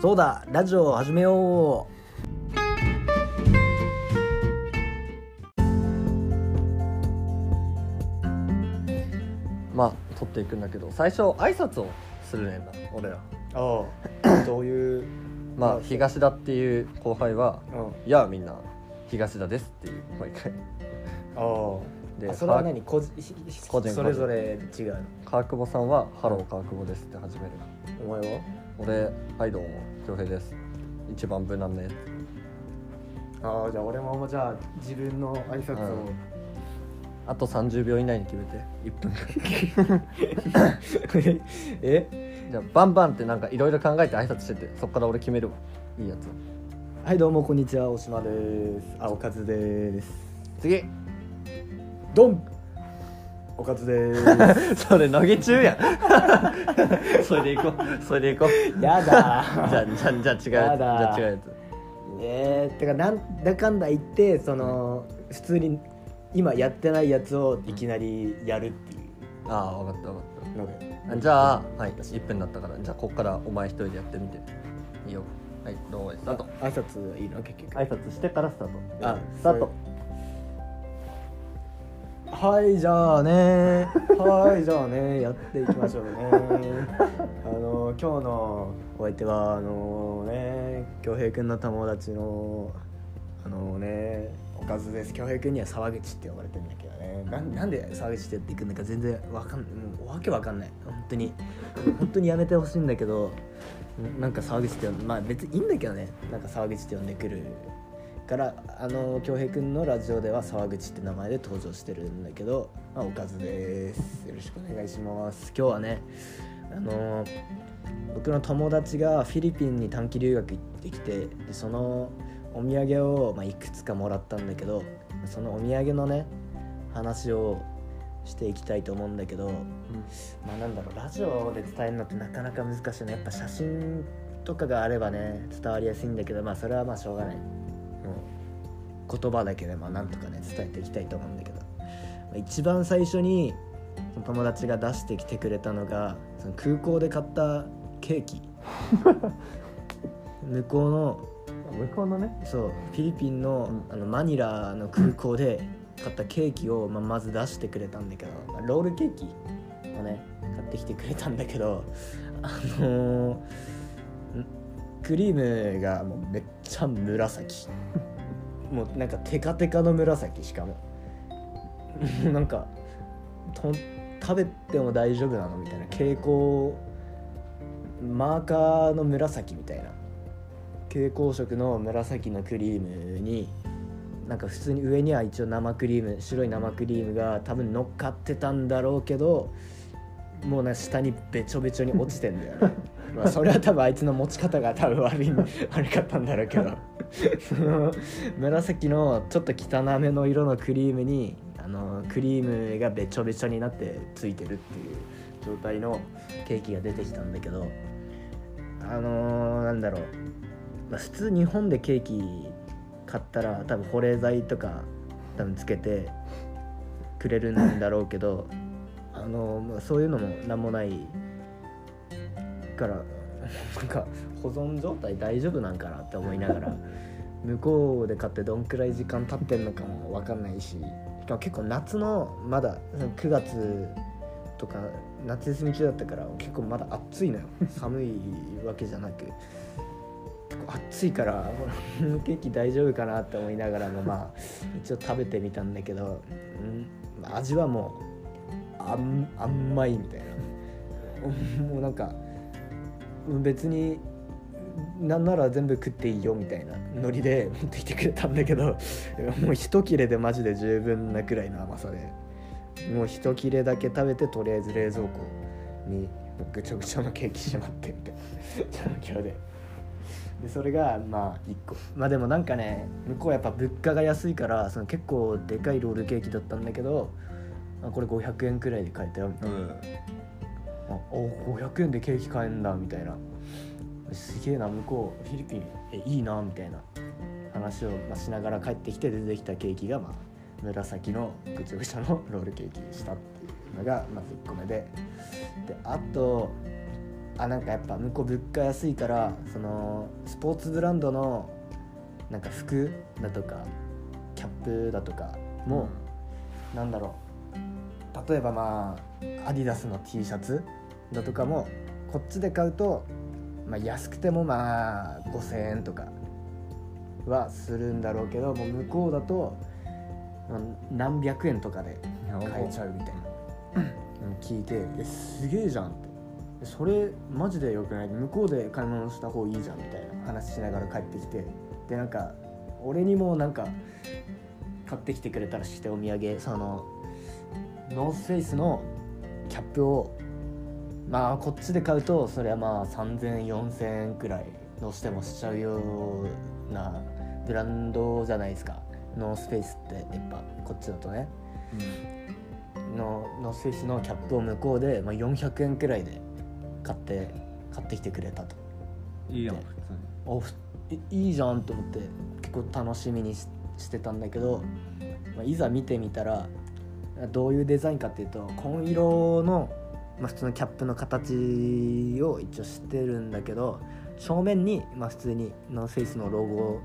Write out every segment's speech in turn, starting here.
そうだラジオを始めよまあ撮っていくんだけど最初挨拶をするねんな俺らあ あ。どういうまあ東田っていう後輩はうん「いやみんな東田です」っていう毎回。あであそれは何？個人個人。それぞれ違うの？川久保さんは「ハロー川久保です」って始める。お前は？俺「はいどうも恭平です。一番無難ね」ああじゃあ俺もじゃあ自分の挨拶を、うん。あと30秒以内に決めて。1分。え？じゃあバンバンってなんかいろいろ考えて挨拶しててそっから俺決めるわ。いいやつはいどうもこんにちは大島です。あおかずです。次。ドンおかずです。それ投げ中やん。それでいこう。それでいこう。やだ。じゃあじゃあじゃあ違うやつ。じゃあ違うやつ。えー、てかなんだかんだ言ってその普通に今やってないやつをいきなりやるっていう。ああ分かった分かっのでたじゃあはい1分になったから。じゃあこっからお前一人でやってみて。いいよ。はいどうもですスタート。挨拶いいの？結局。挨拶してからスタート。あスタートはいじゃあね。はいじゃあねやっていきましょうね。あの今日のお相手はあのね恭平君の友達のあのねおかずです。恭平君には沢口って呼ばれてるんだけどね。ななんで沢口って言っていくんだか全然わかんもうわけわかんない。本当に。本当にやめてほしいんだけどなんか沢口ってまあ別にいいんだけどね。なんか沢口って呼んでくるからあの恭平君のラジオでは沢口って名前で登場してるんだけど、まあ、おかずです。よろしくお願いします。今日はねあの僕の友達がフィリピンに短期留学行ってきてでそのお土産を、まあ、いくつかもらったんだけどそのお土産のね話をしていきたいと思うんだけど、まあなんだろうラジオで伝えるのってなかなか難しいね。やっぱ写真とかがあればね伝わりやすいんだけどまあそれはまあしょうがない言葉だけでまあなんとかね伝えていきたいと思うんだけど、まあ一番最初に友達が出してきてくれたのがその空港で買ったケーキ。向こうの向こうのね。そうフィリピンの,、あのマニラの空港で買ったケーキを、まあ、まず出してくれたんだけど、まあロールケーキをね買ってきてくれたんだけどあのーんクリームがもうめっちゃ紫もうなんかテカテカの紫しかも。なんかと食べても大丈夫なのみたいな。蛍光マーカーの紫みたいな。蛍光色の紫のクリームになんか普通に上には一応生クリーム白い生クリームが多分乗っかってたんだろうけどもうな下にべちょべちょに落ちてんだよね。まあそれは多分あいつの持ち方が多分悪い悪かったんだろうけどその紫のちょっと汚めの色のクリームにあのクリームがべちょべちょになってついてるっていう状態のケーキが出てきたんだけどあのーなんだろう、まあ、普通日本でケーキ買ったら多分保冷剤とか多分つけてくれるんだろうけどあのまあそういうのも何もないからなんか保存状態大丈夫なんかなって思いながら向こうで買ってどんくらい時間経ってんのかも分かんないししかも結構夏のまだ9月とか夏休み中だったから結構まだ暑いのよ。寒いわけじゃなく。結構暑いからこのケーキ大丈夫かなって思いながらもまあ一応食べてみたんだけど、うん、味はもうあん甘いみたいな。もうなんか別になんなら全部食っていいよみたいなノリで持ってきてくれたんだけど もう一切れでマジで十分なくらいの甘さでもう一切れだけ食べてとりあえず冷蔵庫にぐちょぐちょのケーキしまってみたいな状況で。でそれがまあ1個。まあでもなんかね向こうやっぱ物価が安いからその結構でかいロールケーキだったんだけどあこれ500円くらいで買えたよみたいな、あお500円でケーキ買えんだみたいなすげえな向こうフィリピンえいいなみたいな話を、ま、しながら帰ってきて出てきたケーキが、まあ、紫のぐちゃぐちゃのロールケーキでしたっていうのがまず1個目でであとあなん。かやっぱ向こう物価安いからそのスポーツブランドのなん。か服だとかキャップだとかも、うなん。だろう例えばまあアディダスの T シャツだとかもこっちで買うと、まあ、安くてもまあ5,000円とかはするんだろうけどもう向こうだと何百円とかで買えちゃうみたいな。うん聞いてえすげえじゃんって。それマジでよくない？向こうで買い物した方がいいじゃんみたいな話しながら帰ってきて。でなんか俺にもなんか買ってきてくれたらしてお土産そのノースフェイスのキャップをまあこっちで買うとそれはまあ3000円4000円くらいどうしてもしちゃうようなブランドじゃないですか。ノースフェイスってやっぱこっちだとね。のノースフェイスのキャップを向こうで、まあ、400円くらいで買って買ってきてくれたと。いいやんおふいいいじゃんと思って結構楽しみにしてたんだけど、まあ、いざ見てみたらどういうデザインかっていうと紺色の、まあ、普通のキャップの形を一応してるんだけど正面に、まあ、普通にノースフェイスのロゴ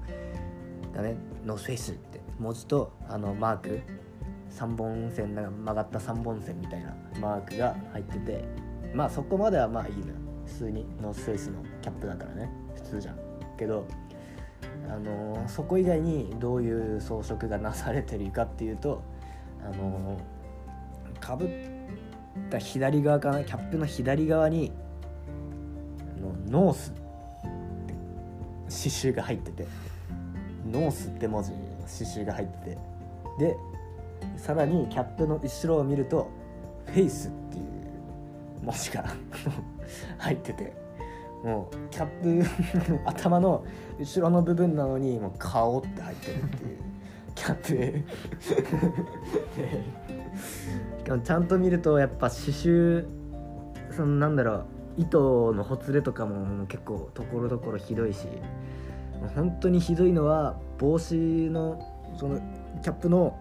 がねノースフェイスって文字とあのマーク3本線なんか曲がった3本線みたいなマークが入っててまあそこまではまあいいのよ。普通にノースフェイスのキャップだからね。普通じゃん。けどあのーそこ以外にどういう装飾がなされてるかっていうとあのーかぶった左側かなキャップの左側にのノースって刺繍が入っててノースって文字の刺繍が入っててでさらにキャップの後ろを見るとフェイスっていう文字が 入っててもうキャップ頭の後ろの部分なのにもう顔って入ってるっていうキャップ。で ちゃんと見るとやっぱ刺繍そのなんだろう糸のほつれとかも結構ところどころひどいし本当にひどいのは帽子のそのキャップの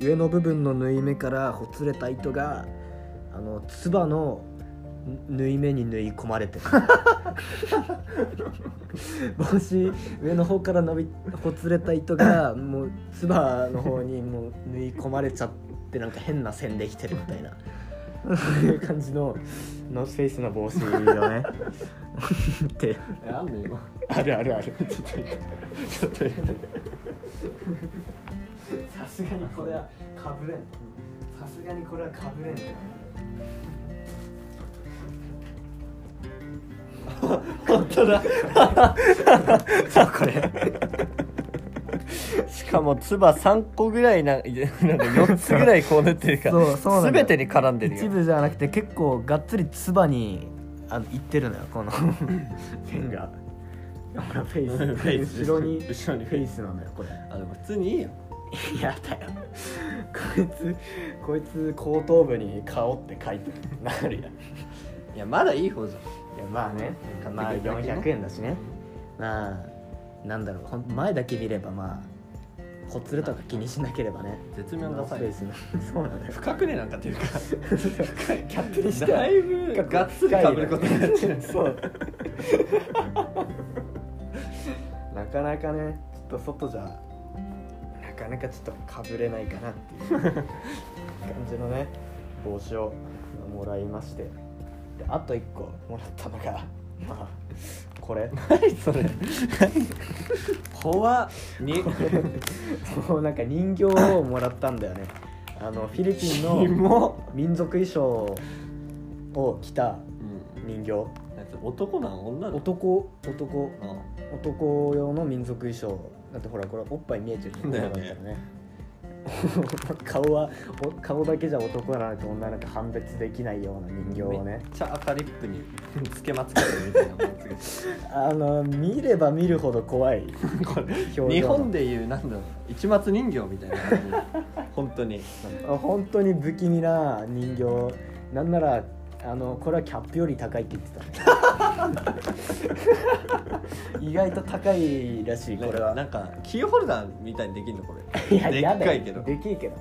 上の部分の縫い目からほつれた糸があのつばの縫い目に縫い込まれてる。帽子上の方から伸びほつれた糸がもうつばの方にもう縫い込まれちゃってなんか変な線できてるみたいな。そういう感じのノースフェイスの帽子をね。って。えあんの今？あるあるある。ちょっとちょっとさすがにこれはかぶれん。さすがにこれはかぶれん。本当だ。さこれしかもつば3個ぐらいななんか4つぐらいこうなってるからそうそうなんだよ。全てに絡んでるよ。一部じゃなくて結構がっつりつばにあのいってるのよこの 線が。ほらフェイスフェイス後ろに 後ろに。フェイスなのよこれ。あでも普通にいいよ。やだよ。こいつこいつ後頭部に顔って書いてる。なるやん。いやまだいい方じゃん。いやまあね。まあ買ってくれただけね400円だしね。まあなんだろう。ほん前だけ見ればまあほつれとか気にしなければね。絶妙なスフェイスの。そうなんだよ。深くねなんかっていうか。キャップにしてはだいぶがっつりかぶることになっちゃう。そう。なかなかねちょっと外じゃなかなかちょっとかぶれないかなっていう感じのね 帽子をもらいまして。であと1個もらったのがまあこれ。何それ。ほわに もうなんか人形をもらったんだよね。あのフィリピンのも民族衣装を着たうん。人形。男なん女の？男。男。あ男用の民族衣装。だってほらこれおっぱい見えてるだよね 顔はお顔だけじゃ男なのか女なのか判別できないような人形をね。めっちゃ赤リップにつけまつけてるみたいなもんつけて あの見れば見るほど怖い。これ日本でいうなんだろう市松人形みたいな感じ。本当に。あ 本当に不気味な人形。なんならあのこれはキャップより高いって言ってたね。意外と高いらしいこれは。なんかキーホルダーみたいにできるのこれ。いやでっかいけど。できいけど。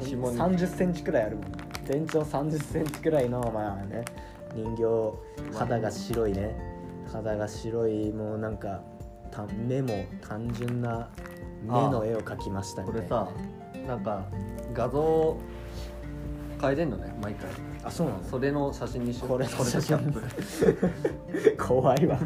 紐に。3 0ンチくらいあるもん。全長3 0ンチくらいのまあね人形。肌が白いね。肌が白いもうなんかた目も単純な目の絵を描きましたみたいな。これさなんか画像変えれんのね毎回あそうなの？それの写真にしよう。これの写真。怖いわ。こ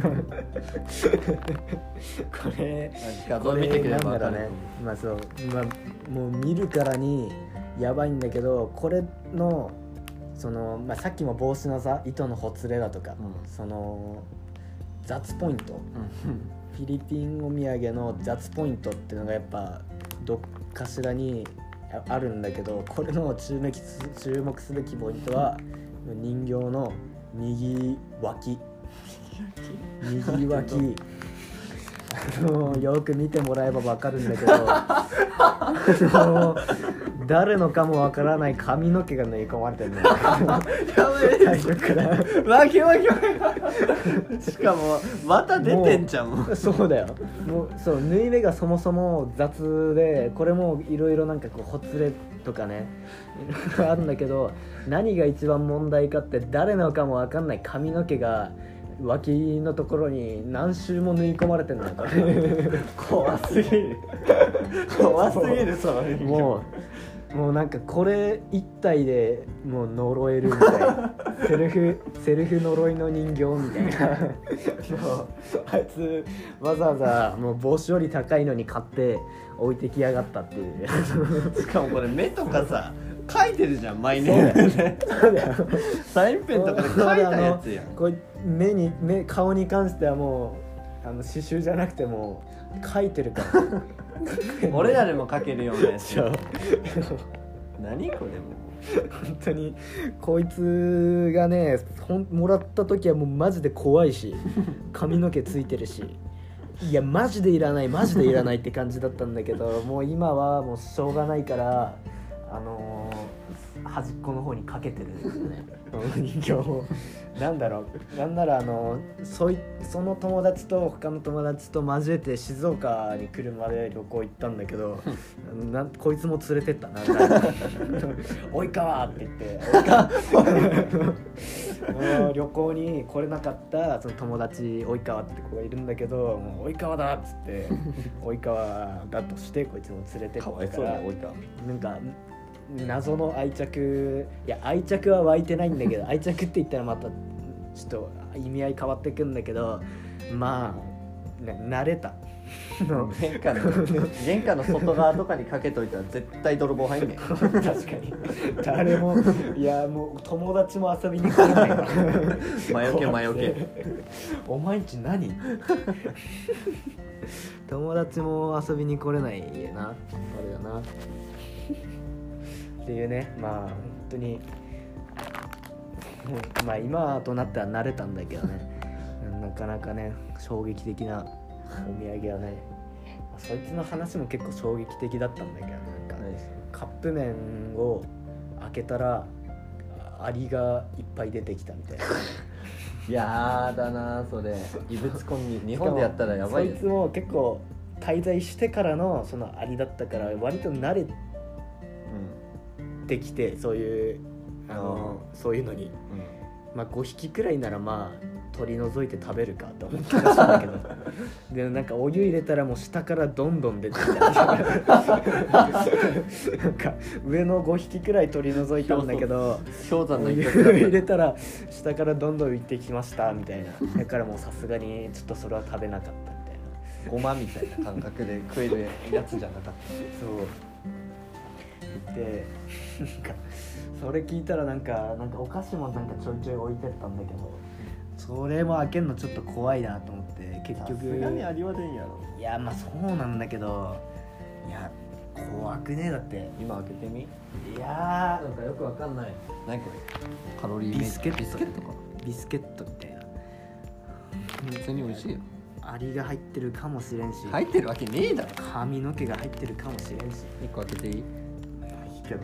れ画像見てくれば分かるね。まあそう、まあ、もう見るからにやばいんだけどこれのその、まあ、さっきも帽子のさ糸のほつれだとか、うん。その雑ポイント。うん。フィリピンお土産の雑ポイントっていうのがやっぱどっかしらにああるんだけどこれの注目す注目すべきポイントは人形の右脇。右脇よく見てもらえば分かるんだけど。誰のかも分からない髪の毛が縫い込まれてるのよ。最初からわけわけわけしかもまた出てんじゃん。もうそうだよ。もうそう縫い目がそもそも雑でこれもいろいろなんかこうほつれとかね。あるんだけど何が一番問題かって誰のかも分かんない髪の毛が脇のところに何周も縫い込まれてんのよこれ怖すぎる。怖すぎるその人。形もうもうなんかこれ一体でもう呪えるみたいな。セルフセルフ呪いの人形みたいな。あいつわざわざもう帽子より高いのに買って置いてきやがったっていう。しかもこれ目とかさ 書いてるじゃん毎年。サインペンとかで書いたやつやん目に目顔に関してはもうあの刺繍じゃなくてもう書いてるから。俺らでも書けるようなやつ。何これも本当にこいつがねほんもらった時はもうマジで怖いし髪の毛ついてるし。いやマジでいらないマジでいらないって感じだったんだけどもう今はもうしょうがないからあのー端っこの方にかけてる。人形を。なんだろう。なんならあのそいその友達と他の友達と交えて静岡に車で旅行行ったんだけどなんこいつも連れてったな「及川!」って言って。旅行に来れなかったその友達及川って子がいるんだけど「もう及川だ!」っつって及川だとしてこいつも連れてったから。よ置いたなんか謎の愛着いや愛着は湧いてないんだけど 愛着って言ったらまたちょっと意味合い変わってくんだけどまあな慣れた。玄関の玄関の外側とかにかけといたら絶対泥棒入んねん。確かに。誰もいやもう友達も遊びに来れない。わ魔除け魔除け。お前んち何？友達も遊びに来れないな。あれだなっていうねまあ本当に まあ今となっては慣れたんだけどね なかなかね衝撃的なお土産はねそいつの話も結構衝撃的だったんだけどなんかカップ麺を開けたらアリがいっぱい出てきたみたいな。やだなそれ。異物混入。日本でやったらやばいですそいつも結構滞在してからのそのアリだったから割と慣れうてきてそういうあのそういうのに。んうん。まあ5匹くらいならまあ取り除いて食べるかと思ったらしいんだけど。でなんかお湯入れたらもう下からどんどん出てきた なんか上の5匹くらい取り除いたんだけど氷山のお湯入れたら下からどんどん浮いてきましたみたいな。だからもうさすがにちょっとそれは食べなかったみたいな。ごまみたいな感覚で食えるやつじゃなかっそう。でそれ聞いたらなんかなんかお菓子もなんかちょいちょい置いてったんだけど。それも開けるのちょっと怖いなと思って結た局。さすがにアリは出んやろ。いやまあそうなんだけどいや怖くねえだって。今開けてみ？いやなんかよくわかんない。何これ？カロリーメイトビスケット？ビスケットか。ービスケットみたいな。普通に美味しいよ。アリが入ってるかもしれんし。入ってるわけねえだろ。髪の毛が入ってるかもしれんし。一個開けていい？いいけど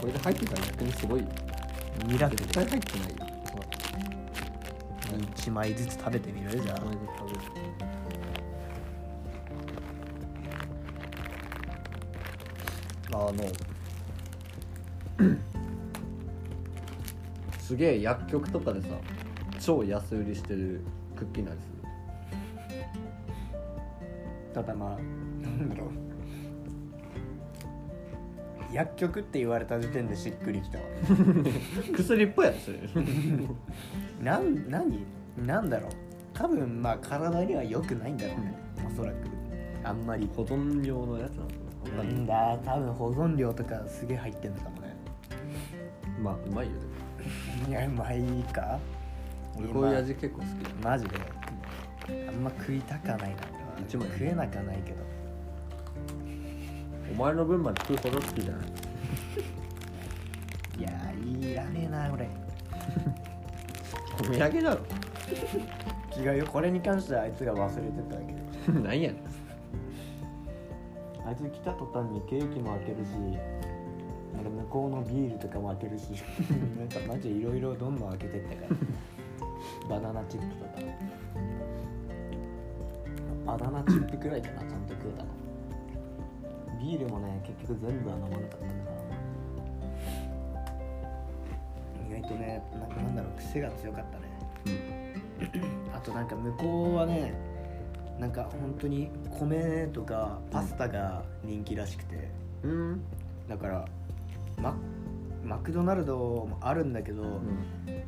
これで入ってたら逆にすごい。よミラクル絶対入ってない。よほら1枚ずつ食べてみる？じゃあ。あの。すげえ薬局とかでさ超安売りしてるクッキーなんですただまあなんだろう薬局って言われた時点でしっくりきたわ。薬っぽいやつ。それなん何？なんだろう。多分まあ体には良くないんだろうね。おそらく。あんまり。保存用のやつなのかな。んだ多分保存料とかすげえ入ってんのかもね。まあうまいよ。いやうまいか？俺こういう味結構好きだ。マジで？あんま食いたかないな。俺は一枚。食えなかないけどお前の分まで食うほど好きじゃない。いやいらねえな俺お土産だろ。違うよこれに関してはあいつが忘れてただけ。で何やねん。あいつ来た途端にケーキも開けるしなんか向こうのビールとかも開けるし なんかマジいろいろどんどん開けてったから。バナナチップとか。バナナチップくらいかなちゃんと食えたのビールもね結局全部は飲まなかったから。意外とねなんかなんだろう癖が強かったね。あとなんか向こうはねなんか本当に米とかパスタが人気らしくて、うん。だからママクドナルドもあるんだけど、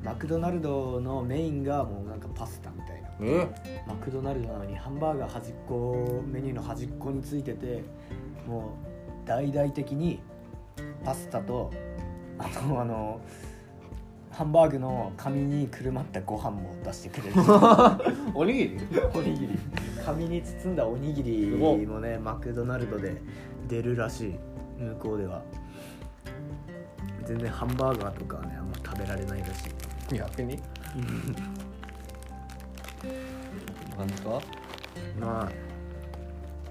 マクドナルドのメインがもうなんかパスタみたいな。え？マクドナルドなのにハンバーガー端っこメニューの端っこについててもう大々的にパスタとあとあのハンバーグの紙にくるまったご飯も出してくれる。おにぎり？おにぎり。紙に包んだおにぎりもねマクドナルドで出るらしい。向こうでは。全然ハンバーガーとかはねあんま食べられないらしい。逆に？なんか？まあ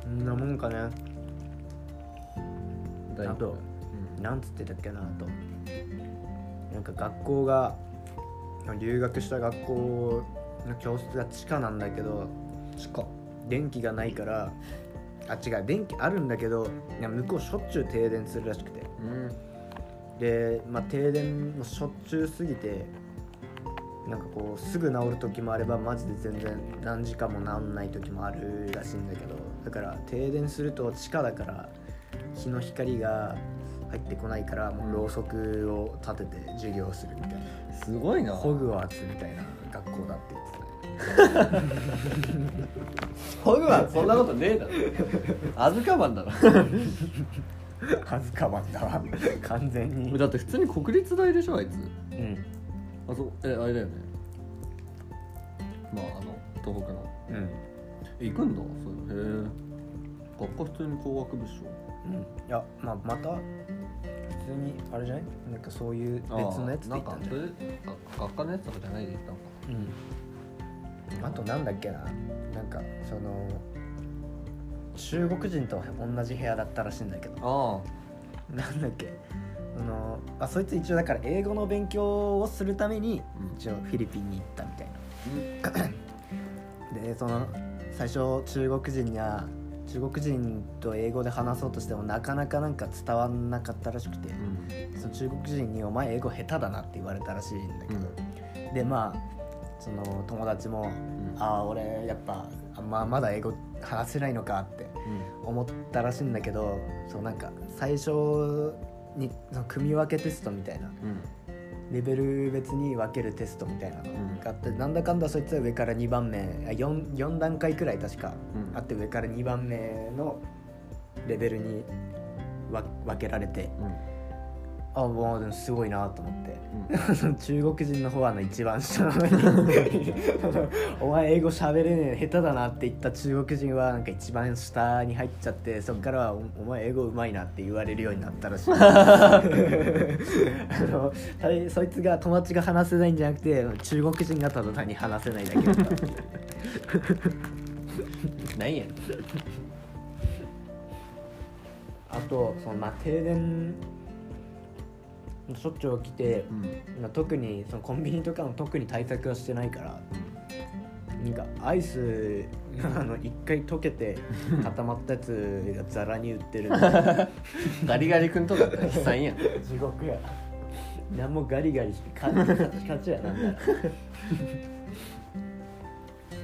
そんなもんかね。大あとうん。なんつってたっけなあと。なんか学校が留学した学校の教室が地下なんだけど地下。電気がないからあ違う電気あるんだけどいや向こうしょっちゅう停電するらしくて。うん。で、まあ、停電もしょっちゅうすぎてなんかこうすぐ治る時もあればマジで全然何時間も治んない時もあるらしいんだけどだから停電すると地下だから日の光が入ってこないからもうろうそくを立てて授業をするみたいな。すごいな。ホグワーツみたいな学校だって言ってた。ね ホグワーツそんなことねえだろ。アズカバンだろ。アズカバンだわ。完全に。だって普通に国立大でしょあいつ。うん。あそう。えあれだよね。まああの東北の。うん。え行くんだ？そへえ。学科普通に工学部っしうん、いやまあまた普通にあれじゃない？なんかそういう別ょのやつでなん行ったんじゃない？あ学科のやつとかじゃない？で行ったのかうん。あとなんだっけな？なんかその中国人と同じ部屋だったらしいんだけど。あなんだっけ？あのあそいつ一応だから英語の勉強をするためにうん。一応フィリピンに行ったみたいな。でその最初中国人には中国人と英語で話そうとしてもなかなかなんか伝わんなかったらしくて、その中国人に「お前英語下手だな」って言われたらしいんだけど、でまあその友達も「ああ俺やっぱあんままだ英語話せないのか」って思ったらしいんだけどそうなんか最初にその組み分けテストみたいなうんレベル別に分けるテストみたいなのん。があって、なんだかんだそいつは上から2番目あ 4, 4段階くらい確かうん。あって上から2番目のレベルにわ分けられてうんあもうでもすごいなと思って。うん。中国人の方はあの一番下の方に。お前英語喋れねえ下手だなって言った中国人はなんか一番下に入っちゃってそっからはおお前英語うまいなって言われるようになったらしい。あのそいつが友達が話せないんじゃなくて中国人がただ単に話せないだけだった何や。あとそのまあ停電しょっちゅう起きて、うんまあ特にそのコンビニとかも特に対策はしてないからなんかアイスあの一回溶けて 固まったやつがザラに売ってる ガリガリ君とかだったら悲惨やん。地獄や。何もガリガリしてカチカチカチやなんだっ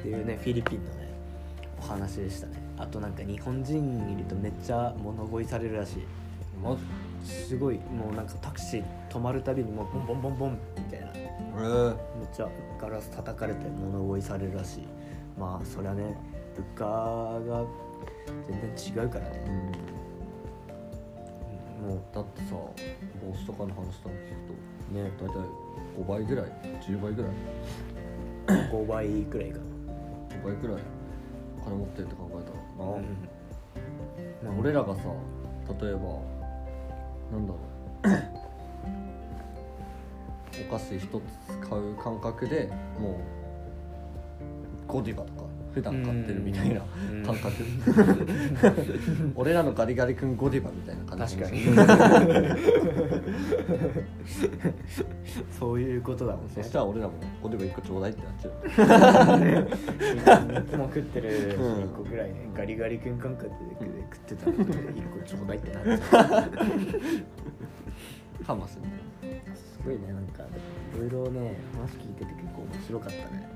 ていうねフィリピンのねお話でしたね。あとなんか日本人いるとめっちゃ物乞いされるらしい。マジ？すごいもうなんかタクシー止まるたびにもうボンボンボンボンみたいな。めっえーちゃガラス叩かれて物乞いされるらしい。まあそりゃね物価が全然違うからね、うん。もうだってさボスとかの話とか聞くねと大体5倍ぐらい10倍ぐらい。5 倍くらいか5倍ぐらい金持ってるって考えたら。な、な、まあ俺らがさ例えばなんだろうお菓子一つ買う感覚でもうゴディバとか普段買ってるみたいなうん。感覚。俺らのガリガリ君ゴディバみたいな感じ。確かに。そういうことだもんね。そしたら俺らもゴディバ1個ちょうだいってなっちゃう。いつも食ってるうん。1個ぐらいね、ガリガリ君感覚で食ってたので1個ちょうだいってなっちゃう。かもしれないすごいねなんかいろいろね話聞いてて結構面白かったね。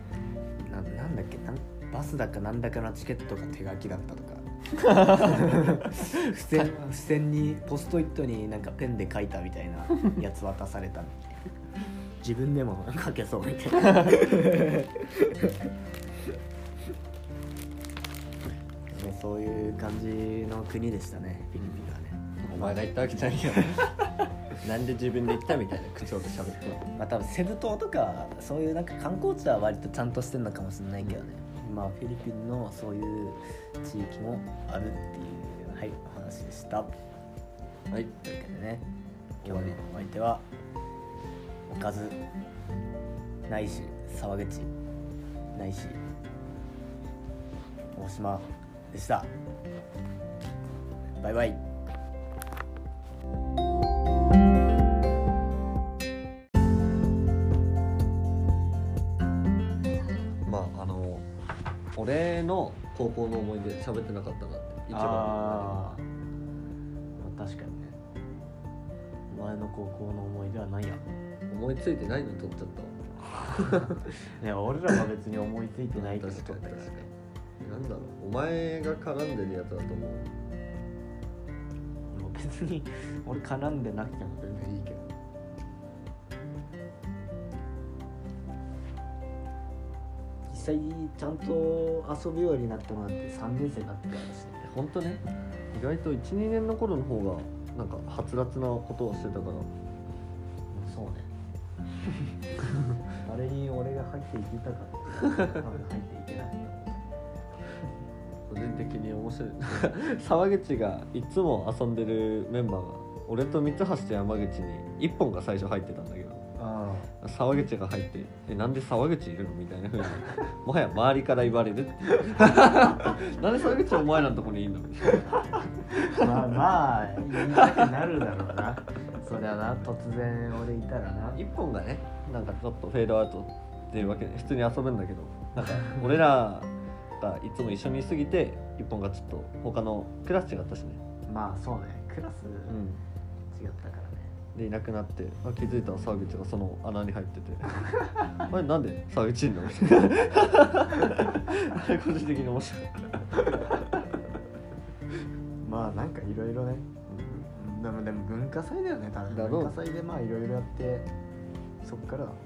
ななんだっけなんバスだかなんだかのチケットが手書きだったとか。付箋付箋にポストイットになんかペンで書いたみたいなやつ渡されたみたいな。自分でも書けそうみたいな。ね そういう感じの国でしたねフィリピンはね。お前が言ったわけじゃないよなんで自分で言ったみたいな口調で喋ってるまあ多分セブ島とかそういうなんか観光地は割とちゃんとしてるのかもしれないけどね、まあフィリピンのそういう地域もあるっていうはいお話でした。とはい。いうわけでね。今日のお相手はおかずないし沢口ないし大島でした。バイバイ俺の高校の思い出喋ってなかったなって一番あー。まあ確かにね。お前の高校の思い出は何や。思いついてないのに取っちゃったわ。いや俺らは別に思いついてないけど。確かに。確かに。なんだろう。お前が絡んでるやつだと思う。別に俺絡んでなくても全然いい際ちゃんと遊ぶようになったのなんて3年生になってからだしね。本当ね。意外と12年の頃の方がなんかはつらつなことをしてたから。そうね。あれに俺が入っていけたかって多分入っていけない。個人的に面白い。沢口がいつも遊んでるメンバーが俺と三橋と山口に1本が最初入ってたんだけど。あ沢口が入って「えなんで沢口いるの?」みたいなふうに もはや周りから言われるっていう。なんで沢口お前らのとこにいんの？みたいなあまあまあ言いたくなるだろうな。そりゃな突然俺いたらな。1本がねなんかちょっとフェードアウトっていうわけで普通に遊ぶんだけどなんか俺らがいつも一緒にいすぎて1本がちょっと他のクラス違ったしね、まあそうね。クラスうん、違ったからねでいなくなってあ気づいたら沢口がその穴に入ってて。あれなんで沢口いんの？みたいなあれ個人的に面白い、まあなんかいろいろね。でもでも文化祭だよね多分。だろう。文化祭でまあいろいろやってそっから。だもんね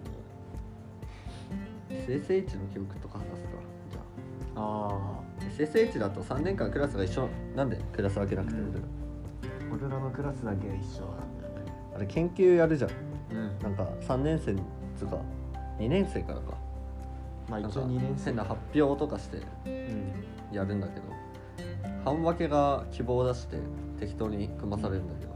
うん、SSH の記憶とか話すかじゃあ。あ SSH だと3年間クラスが一緒。なんでクラス分けなくてうん。俺らのクラスだけ一緒だあれ研究やるじゃん。うん。なんか3年生つうか2年生からか。まあ一応なんか2年生。変な発表とかしてうんやるんだけど班分けが希望を出して適当に組まされるんだけど、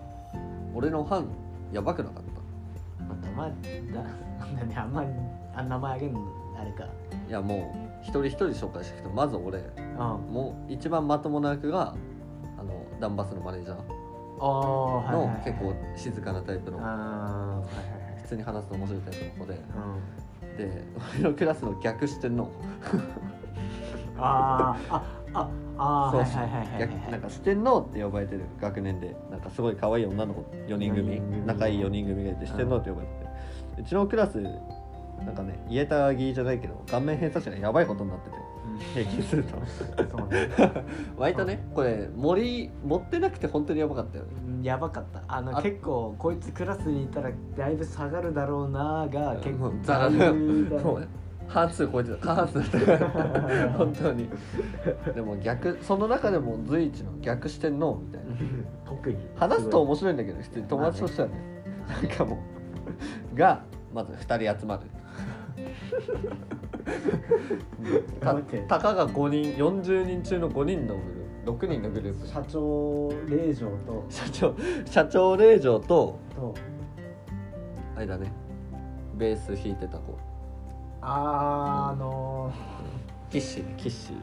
俺の班やばくなかった。まあたまだなんだねあんまりあ名前あげんのあれか。いやもう一人一人紹介してきてまず俺うん。もう一番まともな役があのダンバスのマネージャーのはい結構静かなタイプの。普通に話すの面白いタイプの子で。うん。で俺のクラスの逆視点の。あーあああーそう逆なんか四天王って呼ばれてる。学年で。なんかすごい可愛い女の子。4人組。四人組。仲いい4人組がいて四天王って呼ばれてて。うちのクラスなんかね家たぎじゃないけど顔面偏差値がやばいことになってて平均すると。そうね。割とねこれ森持ってなくて本当にやばかったよね。うんやばかった。あのあ結構こいつクラスにいたらだいぶ下がるだろうなが結構ザラだよ。もう半数超えてた。過半数だった 本当に。でも逆その中でも随一の逆視点のみたいな。特に。話すと面白いんだけど普通に友達としてはね。なんかもうがまず2人集まる たたかが5人40人中の5人のグループ。6人のグループ。社長令嬢と。社長社長令嬢とと。あれだね。ベース弾いてた子。あーあのキッシーね。キッシー。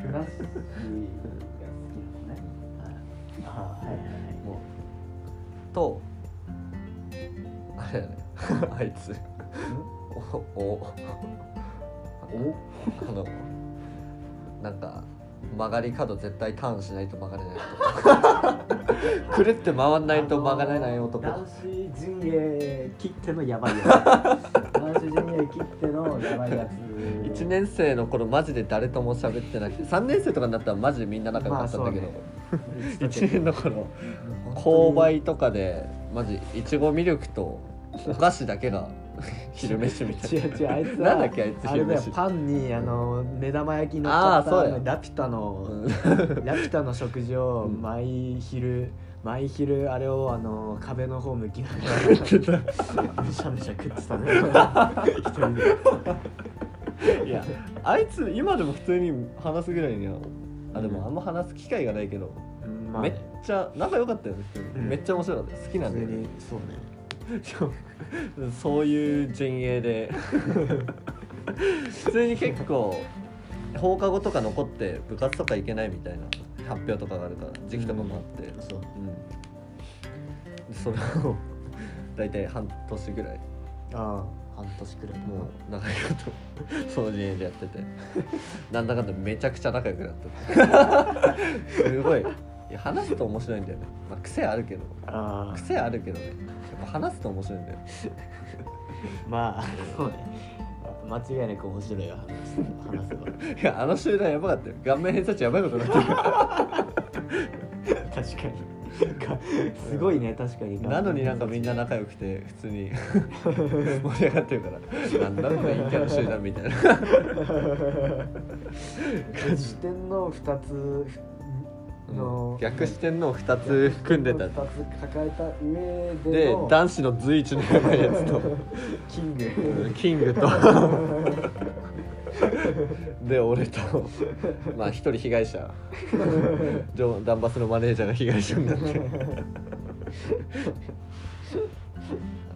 ー、クラッシーが好きなのね。あーはいはいはい。もう。とあれだね。あいつおおおあのなんか曲がり角絶対ターンしないと曲がれないと狂って回んないと曲がれない男。男子陣営切ってのやばいやつ。男子陣営切ってのやばいやつ。1年生の頃マジで誰とも喋ってなくて3年生とかになったらマジでみんな仲良かったんだけど、ま1年の頃。購買とかでマジいちごミルクとお菓子だけが 昼飯みたいな。違う違うあいつはなんだっけあいつあれだよ昼飯。パンにあの目玉焼きのあーそうやラピュタの、うん。ラピュタの食事をうん。毎昼毎昼あれをあの壁の方向きながらむしゃむしゃ食ってたね。一人でいやあいつ今でも普通に話すぐらいにはあでもあんま話す機会がないけど、まあめっちゃ仲良かったよねうんめっちゃ面白かったよ好きなんだよね。普通にそうねそういう陣営で。普通に結構放課後とか残って部活とか行けないみたいな発表とかがあるから時期とかもあって、うんそう。でそれを大体半年ぐらい。ああ半年くらいもう仲良くとその陣営でやってて。なんだかんだめちゃくちゃ仲良くなった すごい。いや話すと面白いんだよね、まあ、癖あるけど。ああ。癖あるけどねやっぱ話すと面白いんだよ。まあそうね。間違いなく面白いよ話話せばいやあの集団やばかったよ。顔面偏差値やばいことになってるか確かに。かすごいね。確かに。らなのになんかみんな仲良くて普通に。盛り上がってるから。なんだこの陰キャの集団みたいな。視点の2つの逆視点の2つ組んでた。2つ抱えた上ででの男子の随一のやばいやつと。キング。うんキングと。で俺と。まあ一人被害者。ジョダンバスのマネージャーが被害者になって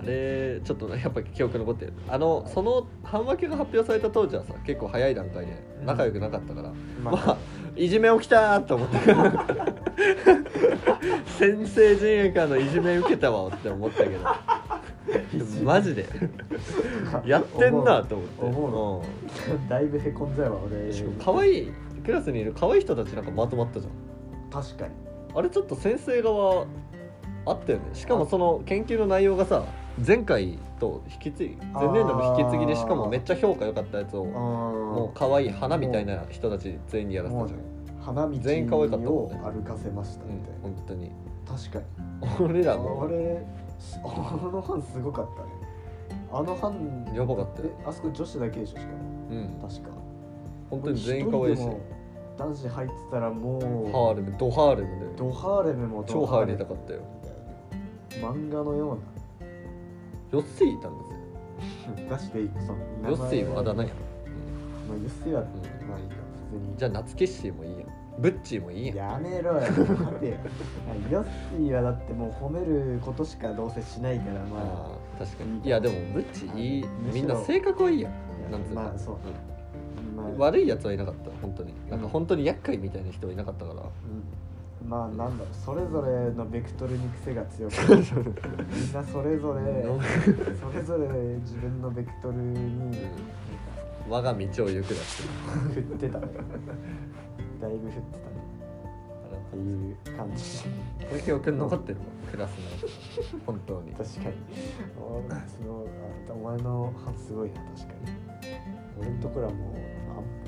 あれちょっとねやっぱ記憶残ってる。あのその半分けが発表された当時はさ結構早い段階で仲良くなかったから、ままあいじめ起きたーと思って。先生陣営からのいじめ受けたわって思ったけど。マジで？やってんなと思って。思うん。だいぶへこんじゃうわ俺。しかも可愛いクラスにいる可愛い人たちなんかまとまったじゃん。確かに。あれちょっと先生側あったよね。しかもその研究の内容がさ前回と引き継ぎ前年度の引き継ぎでしかもめっちゃ評価良かったやつをももう可愛い花みたいな人たち全員にやらせたじゃん、花道全員可愛かったもんをね歩かせましたみうんたいな、本当に。確かに。俺らも。俺あの班すごかったね。あの班やばかったあそこ女子だけでしょしかも。うん。確か。本当に全員可愛いし。男子入ってたらもうハーレムドハーレムでドハーレムも超入りたかったよ。漫画のようヨッシーいたんですよな出していくそのヨッシーはあだ名や、まあ、ヨッシーは、んまあいいか普通に。じゃあ夏キッシーもいいやん。ブッチーもいいやん。やめろよ。待てよ。ヨッシーはだってもう褒めることしかどうせしないからまあ。ー確かにいやでもブッチいい。むしろ。みんな性格はいいやん。あなんつうか、まあそうまあ、悪いやつはいなかった。本当に。なんかうん本当に厄介みたいな人はいなかったから、うんまあなんだろうそれぞれのベクトルに癖が強くて。みんなそれぞれそれぞれ自分のベクトルに我が道を行くだって。振ってた。ねだいぶ振ってたね。っていう感じ。これ記憶に残ってるもんクラスの。本当に。確かに。あそのあお前の発すごいな確かに。俺のところはもう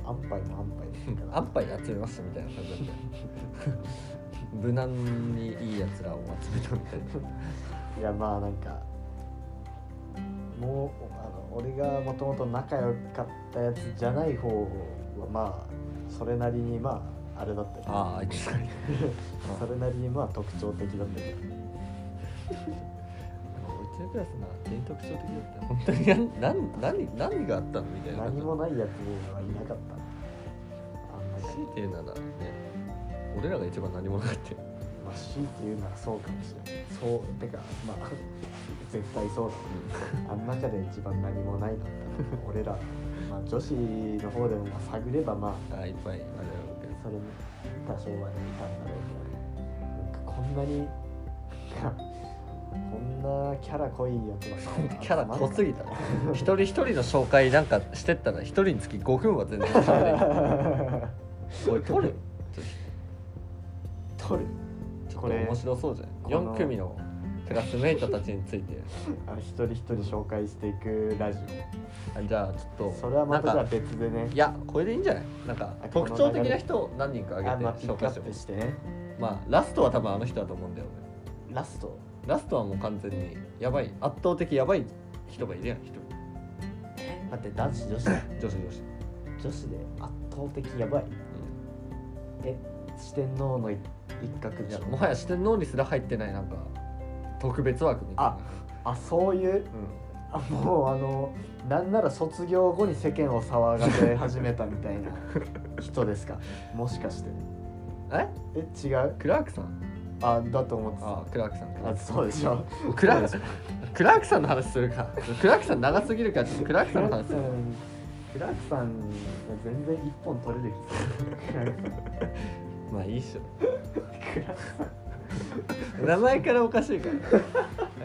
安牌も安牌安牌集めましたみたいな感じだったよ無難にいいやつらを集めたみたいな。いやまあなんかもうあの俺がもともと仲良かったやつじゃない方はまあそれなりにまああれだったけどあああ それなりにまあ特徴的だったけど。うちのクラスな全員特徴的だったよ。本当に。ななん何何があったの？みたいな。何もないやつはいなかった。強いて言うならね俺らが一番何もなかったよまあ強いて言うならそうかもしれない。そう。てかまあ 絶対そうだ。あん中で一番何もないんだったら 俺らまあ女子の方でもまあ探ればまああいっぱいあれだろうけどそれも多少はねいたんだろうけどこんなに こんなキャラ濃いやつがキャラ濃すぎた。一人一人の紹介なんかしてったら一人につき5分は全然喋れる。おい取る取る。ちょっことれ。面白そうじゃこないの。4組のクラスメイトたちについて。あ一人一人紹介していくラジあじゃあちょっとオそれはまたじゃあ別でね。いやこれでいいんじゃない？なんか特徴的な人何人かあ挙げて紹介してもプして。ねまあラストは多分あの人だと思うんだよね。ラスト？ラストはもう完全にやばい。圧倒的やばい人がいるやん一人。待って男子女子？女子女子、女子で圧倒的やばい？え四天王の一角いでしょやもはや四天王にすら入ってないなんか特別枠みたいな。あそういう？うあもうあのなんなら卒業後に世間を騒がせ始めたみたいな 人ですか？もしかして。ん、え？え違う？クラークさん？あだと思ってあクラークさんクラたあークそうでしょ。クラークさんクラークさんの話するか。クラークさん長すぎるか。らちょっとクラークさんの話する。クラークさん全然一本取れる気がするまあいいっしょ。名前からおかしいから。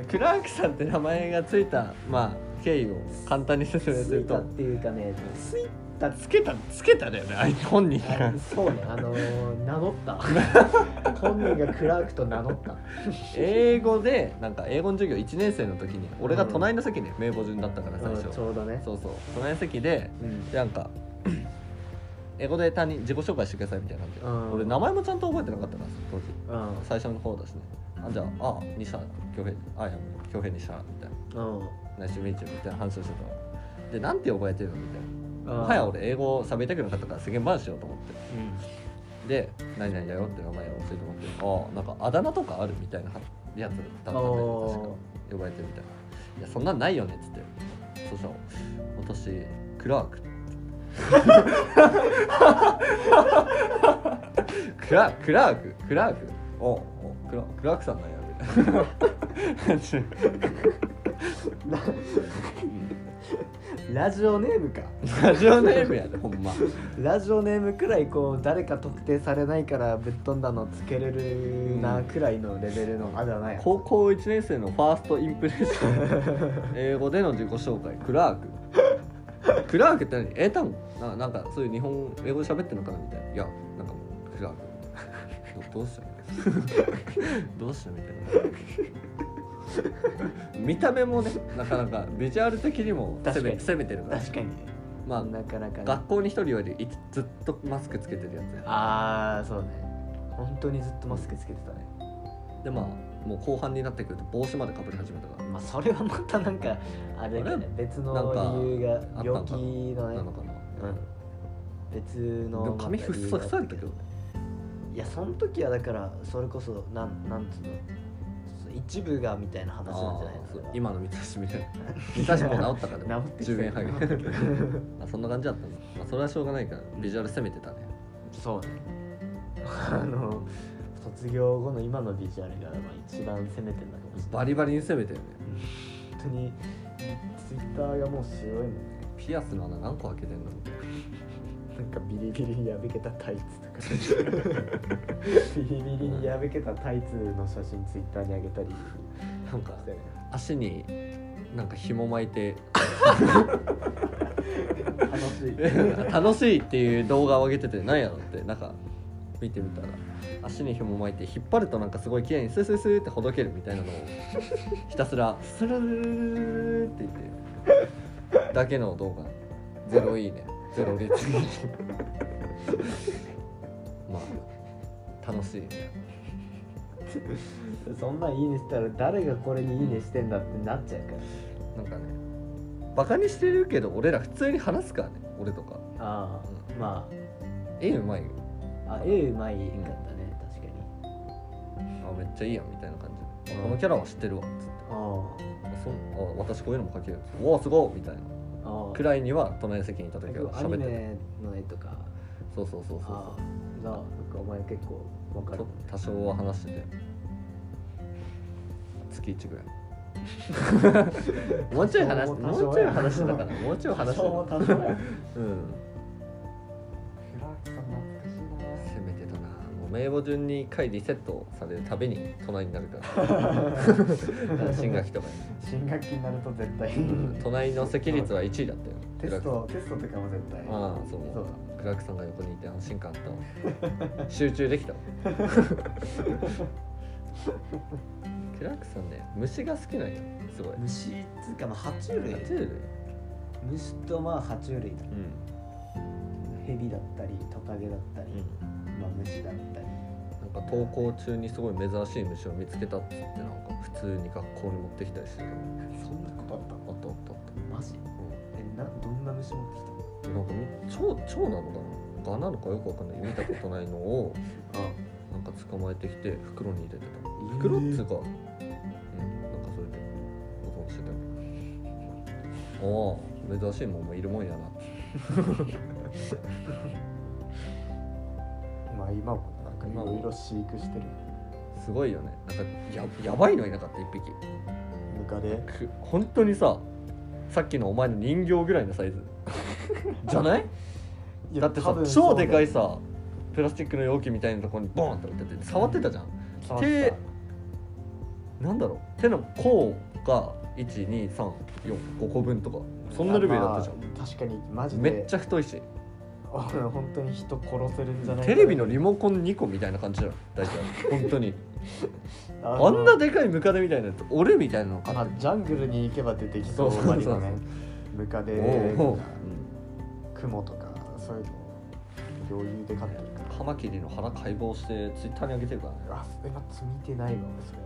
クラークさんって名前がついたまあ経緯を簡単に説明すると。ついたっていうかねついた。つけたつけただよねあいつ本人が。あそうねあのー、名乗った。本人がクラークと名乗った。英語でなんか英語の授業1年生の時に俺が隣の席ね名簿順だったから最うん。初ちょうどね。そうそう。隣の席でうん。でなんか英語で他人自己紹介してくださいみたいな感じ。で、うん。俺名前もちゃんと覚えてなかったから当時。うん。最初の方だしね。あじゃああ西原恭平あ恭平西原みたいな。うん。ナイスミーチューみたいな話をしてたの。でなんて呼ばれてるのみたいな。うん。もはや俺英語喋りたくなかったから世間話しようと思って。うん。で何々だよって名前を教えてもらってああなんかあだ名とかあるみたいなやつだったんだよねおー確か。呼ばれてるみたいな。いやそんなんないよねっつって。そしたら私クラーククラクラーククラーク。おお。クラクラークさんなんや。ラジオネームか。ラジオネームやでほんま。ラジオネームくらいこう誰か特定されないからぶっ飛んだのつけれるなくらいのレベルのあだ名や。高校1年生のファーストインプレッション。英語での自己紹介。クラーククラークって何英単語ななんかそういう日本英語で喋ってるのかなみたいな。いやなんかクラークどどうしたどうしたみたいな。見た目もねなかなかビジュアル的にも攻め攻めてるから。確かに。まあなかなかね学校に一人よりずっとマスクつけてるやつやああそうね。本当にずっとマスクつけてたね。でまあもう後半になってくると帽子までかぶり始めたから。まあそれはまたなんかあれね。別の理由があったんか病気のね。なのかな？うん。別でのも髪ふっさふさやったけどね。いやその時はだからそれこそなんなんつうの？一部がみたいな話なんじゃないあーのそう。それは。今の三橋みたいな。三橋も治ったから治ってきた10円ハゲあそんな感じだったの、まあ、それはしょうがないからビジュアル攻めてたね。そうね。あの卒業後の今のビジュアルがまあ一番攻めてるのかもしれないバリバリに攻めてるね。本当にツイッターがもうすごいもんねピアスの穴何個開けてんの？ななんかビリビリに破けたタイツとか。ビリビリに破けたタイツの写真ツイッターに上げたり。なんかしてね足になんか紐巻いて。楽しい。楽しいっていう動画を上げててなんやろってなんか見てみたら足に紐巻いて引っ張るとなんかすごい綺麗にスースースーってほどけるみたいなのをひたすらスルルルルって言ってだけの動画。ゼロいいね。ゼロリツイートまあ楽しいね。そんなんいいねしたら誰がこれにいいねしてんだってなっちゃうから。なんかねバカにしてるけど俺ら普通に話すからね俺とか。ああま絵うまいよああ絵うまいかったね。確かに。あめっちゃいいやんみたいな感じ。このキャラは知ってるわっつって。ああ。そんあ私こういうのも描けるおおすごいみたいな。ああ。くらいには隣の席にいた時はアニ喋っててメの絵とか。そうそうそうそうああ。じゃあなんかお前結構わかる。ちょっと多少は話してて。月1ぐらい。もうちょい話もうちょい話してたからもうちょい話してた。うん名簿順に回リセットされるたびに隣になるから。新学期とか新学期になると絶対。に隣の席率は1位だったよ。テストテストとかも絶対。ああそう。そうクラークさんが横にいて安心感あったわ。集中できたわ。クラークさんね虫が好きなんよ。すごい。虫つうかまあ爬虫類。爬虫類。虫とまあ爬虫類だ。うん、ヘビだったりトカゲだったり、まあ虫だったりか登校中にすごい珍しい虫を見つけたっつってなんか普通に学校に持ってきたりして。たそんなことあった？あったあったあった。マジ？えなどんな虫持ってきなんかみ蝶蝶なのかな？ガなのかよくわかんない。見たことないのをたなんか捕まえてきて袋に入れてた。えー。袋っつうか、うん。なんかそれで保存してた。ああ珍しいもんもいるもんやな。まあ今もなん。かいろいろ飼育してる。すごいよね。なんかややばいのいなかった一匹。ムカデ。く本当にささっきのお前の人形ぐらいのサイズ。じゃない？いやだってさ多分そう超でかいさプラスチックの容器みたいなところにボーンって置いてて触ってたじゃん。触った。手なんだろう？手の甲が12345個分とかそんなレベルだったじゃん、まあ確かにマジで。めっちゃ太いし。あ本当に人殺せるんじゃないテレビのリモコン2個みたいな感じだよ大体本当に。あ あんなでかいムカデみたいなやつ俺みたいな。の買まあジャングルに行けば出てきそうそうそうそうマリのねムカデおうおう。とかクモとかそういうの余裕で飼ってるカマキリの腹解剖してツイッターに上げてるからね。あえま見てないわ。俺それ。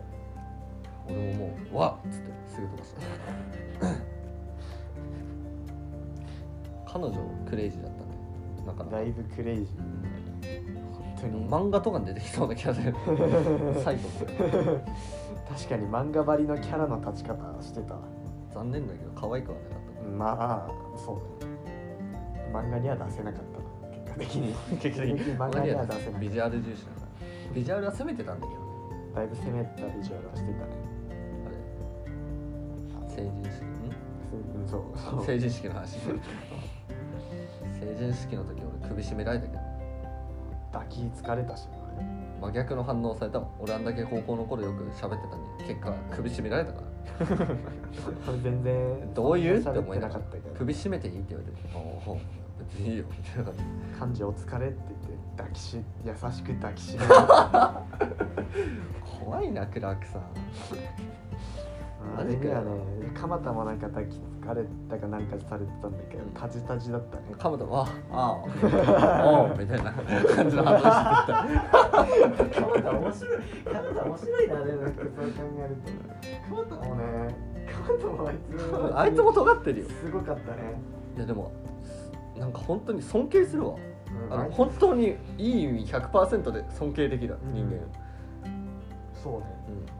俺ももうわっつってすぐ飛ばした彼女クレイジーだった。ねなかなかだいぶクレイジー本当に。漫画とかに出てきそうなキャラでサイコス確かに漫画張りのキャラの立ち方してた。残念だけど可愛くはなかっまあそう。ね漫画には出せなかった。な結果的に。た結結局漫画には出せないビジュアル重視だからビジュアルは攻めてたんだけどね。だいぶ攻めたビジュアルはしてたね。あれ。成人式。ん？そうそう。成人式の話成人式の時俺首絞められたけど。抱き疲れたしな真逆の反応された。もん俺あんだけ高校の頃よく喋ってたのに結果首絞められたから。これ全然どういう？って思いながらなかったけど。首絞めていいって言われて「おお別にいいよ」みたいな感じ漢字お疲れって言って抱きし優しく抱きしめる。怖いなクラークさんあれにはね蒲田もなんか抱き疲れたかなんかされてたんだけどタジタジだったね。カムトも「ああああ」みたいな感じの反応してた。蒲田面白い蒲田面白いなねなんかそう考えると。蒲田もね蒲田もあいつあいつも尖ってるよ。すごかったね。いやでもなんか本当に尊敬するわ。うん。あの本当にいい意味100%で尊敬できる人間、そうね。うん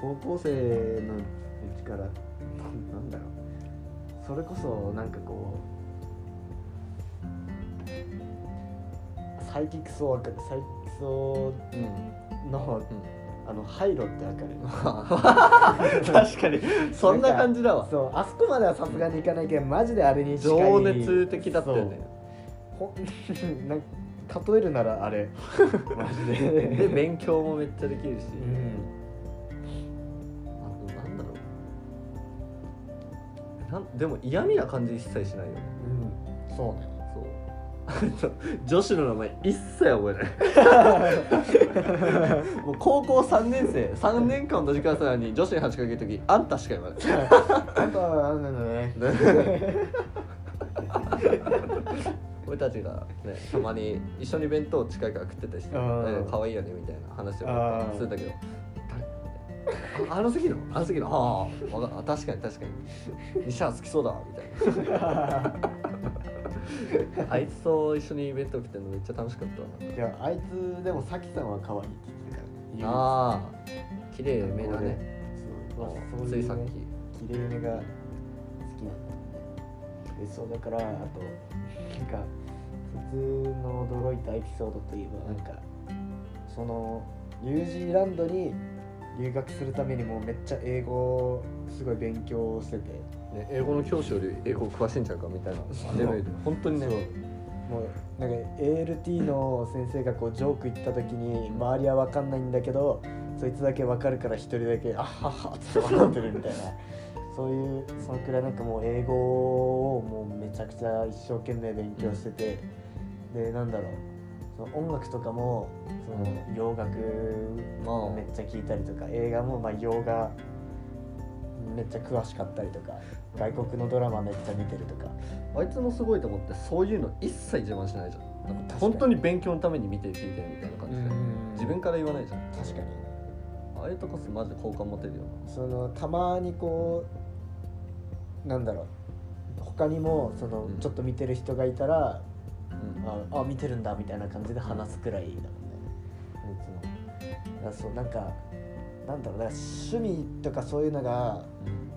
高校生のうちからなんだろう。それこそなんかこうサイキックスをわかるサイキックスをうんのあの廃炉ってわかる？確かに。そんな感じだわ。そうあそこまではさすがにいかないけどマジであれに近い。情熱的だったよね。ほんなん例えるならあれマジでで勉強もめっちゃできるし、うんなんでも嫌味な感じ一切しないよね。うん。そうね。そう。女子の名前一切覚えない。もう高校3年生3年間同じクラスなのに女子に話しかける時あんたしか言わない。あとはあれなのね。俺たちがねたまに一緒に弁当近いから食ってたりしてうん。え可愛いよねみたいな話をするんだけど誰あ あの席の？あの席の？ああわかあ確かに確かに。西原好きそうだわみたいな。あいつと一緒に弁当食ってるのめっちゃ楽しかったわいやあいつでもさきさんは可愛いって言ってたからああ綺麗めだね。そう。まあついさっき。綺麗めが好きなんだでそうだからあとなんか普通の驚いたエピソードといえばなんかそのニュージーランドに留学するためにもめっちゃ英語すごい勉強してて。ね、英語の教師より英語詳しいんちゃうかみたいなレベル。で本当にね。もうなんか ALT の先生がこうジョーク言った時に周りは分かんないんだけどそいつだけ分かるから一人だけ「あはは」って笑ってるみたいな。そういうそのくらいなんかもう英語をもうめちゃくちゃ一生懸命勉強してて。でなんだろうその音楽とかもその洋楽まあめっちゃ聴いたりとか映画もまあ洋画めっちゃ詳しかったりとか外国のドラマめっちゃ見てるとか。あいつのすごいと思ってそういうの一切自慢しないじゃん。なんか本当に勉強のために見て聞いてるみたいな感じでうん自分から言わないじゃん。確かに。ああいうとこマジで好感持てるよそのたまにこうなんだろう他にもその、うん。ちょっと見てる人がいたらうん。ああ見てるんだみたいな感じで話すくらいだもんね。そうなんかなんだろうな趣味とかそういうのが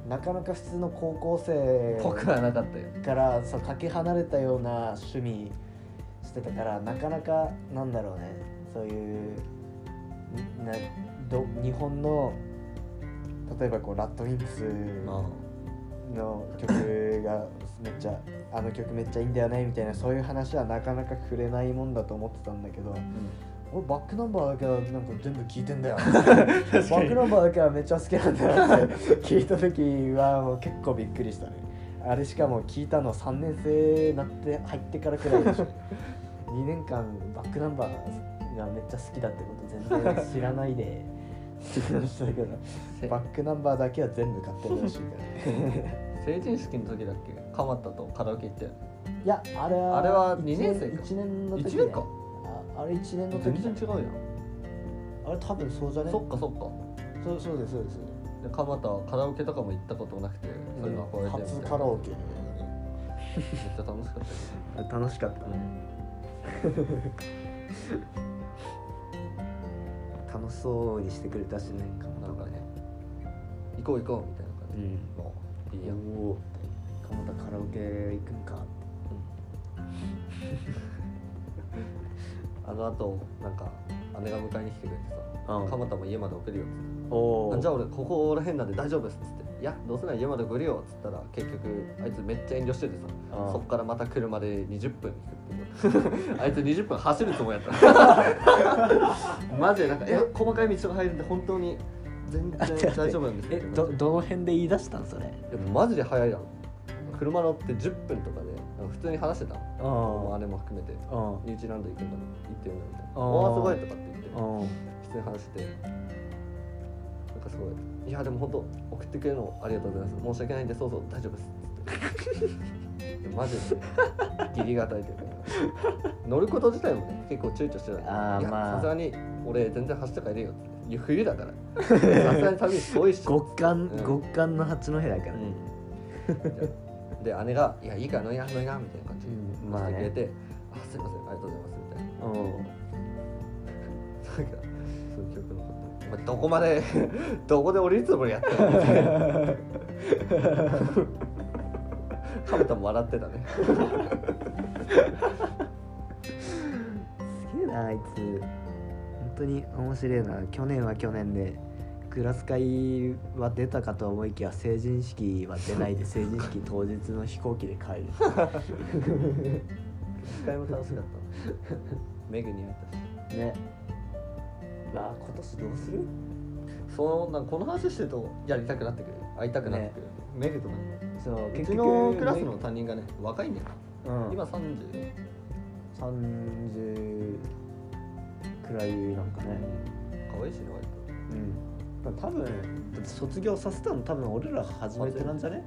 なかなか普通の高校生僕はなかったよ。からそうかけ離れたような趣味してたからなかなかなんだろうねそういうなど日本の例えばこうラッドウィンプスあ。の曲がめっちゃあの曲めっちゃいいんだよねみたいなそういう話はなかなか触れないもんだと思ってたんだけど俺バックナンバーだけはなんか全部聞いてんだよ。バックナンバーだけはめっちゃ好きなんだよって 聞いた時はもう結構びっくりしたね。あれしかも聞いたの3年生になって入ってからくらいでしょ。2年間バックナンバーがめっちゃ好きだってこと全然知らないでしたけど。せバックナンバーだけは全部買ってるらしいから。ね成人式の時だっけ蒲田とカラオケ行っていやあれはあれは一二年生か。1年の時1年か。ああれ1年の全時じゃん。然違うやん。あれ多分そうじゃね？そっかそっか。そうそうですそうです。で蒲田はカラオケとかも行ったことなくてそういうの憧れて初カラオケめっちゃ楽しかったけど。楽しかったね。楽しそうにしてくれたしねなんかね行こう行こうみたいな感じ。で、うん。もういいやおお蒲田カラオケ行くんか。あの後なんか姉が迎えに来てくれてさうん。蒲田も家まで送るよっつって。じゃあ俺ここら辺なんで大丈夫ですっつって「いやどうせなら家まで送るよ」っつったら結局あいつめっちゃ遠慮しててさああそっからまた車で20分 あいつ20分走るつもりやった。マジでなんか「いや細かい道が入るんで本当に全然大丈夫なんですえどどの辺で言い出したんそれ？でもマジで早いやん車乗って10分とかで普通に話してたあ姉も含めて。ニュージーランド行くんだ行ってるんだみたいな「あー。おおすごい」とかって言って。うん普通に話してなんかすごい「いやでも本当送ってくれるのありがとうございます。申し訳ないんでそうそう大丈夫です」って。でマジで。義理がたいというか。乗ること自体もね結構躊躇してた。いやさすがに俺全然走って帰れよって。いや冬だから。さすがに旅遠いし極寒、うん。極寒の八戸だからで姉が「いやいいから乗りな乗りな」みたいな感じでうん乗まあねせてくれて「あすいませんありがとうございます」みたいな。うん。なんかそういう記憶残ってる。お前どこまで どこで降りるつもりやったのみたいな。カブタも笑ってたね。すげえなあいつ。本当に面白いな。去年は去年でクラス会は出たかと思いきや成人式は出ないで成人式当日の飛行機で帰る。一回も楽しかった。メグに会えたし。ね。わあ今年どうする？そのなんかこの話してるとやりたくなってくる。会いたくなってくる、メグとかに。そううちのクラスの担任がね。若いん。だよな、うん、今30 30くらいなんかね。可愛いしね割と。うん多分だって卒業させたの多分俺ら初めてなんじゃね？